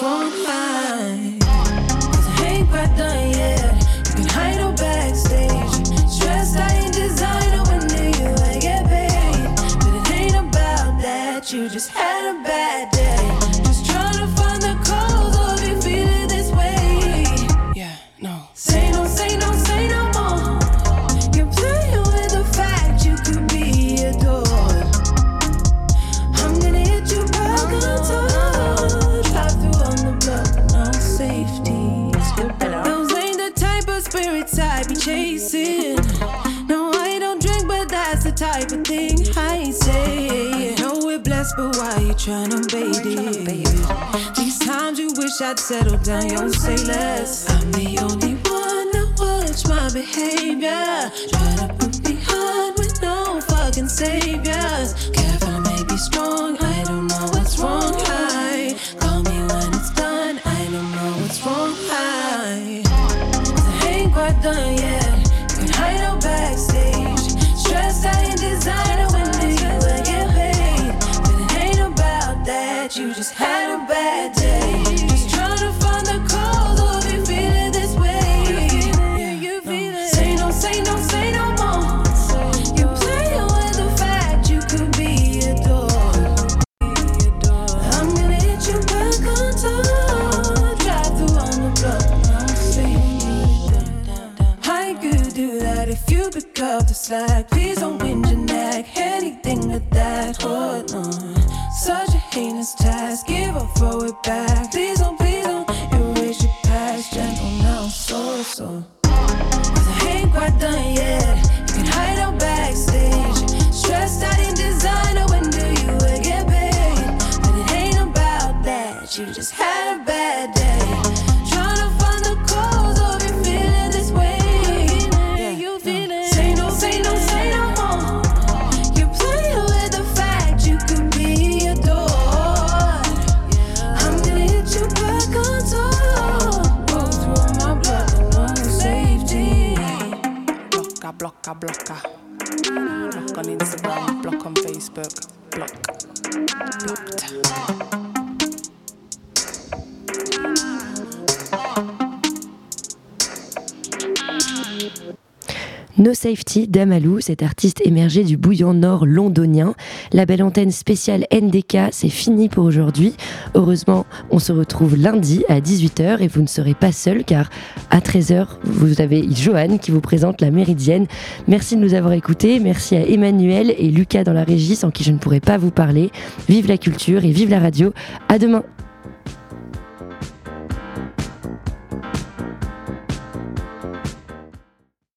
won't find but why you tryna bait it? These times you wish I'd settle down, yo, say less. I'm the only one that watch my behavior. Try to put me hard with no fucking saviors. Careful, I may be strong. I don't know what's wrong. Throw it back. Blocka, blocka. Block on Instagram, block on Facebook, block. Blocked. No Safety d'Amalou, cet artiste émergé du bouillon nord londonien. La belle antenne spéciale NDK, c'est fini pour aujourd'hui. Heureusement, on se retrouve lundi à 18h et vous ne serez pas seul car à 13h, vous avez Johan qui vous présente la Méridienne. Merci de nous avoir écoutés. Merci à Emmanuel et Lucas dans la régie sans qui je ne pourrais pas vous parler. Vive la culture et vive la radio. À demain.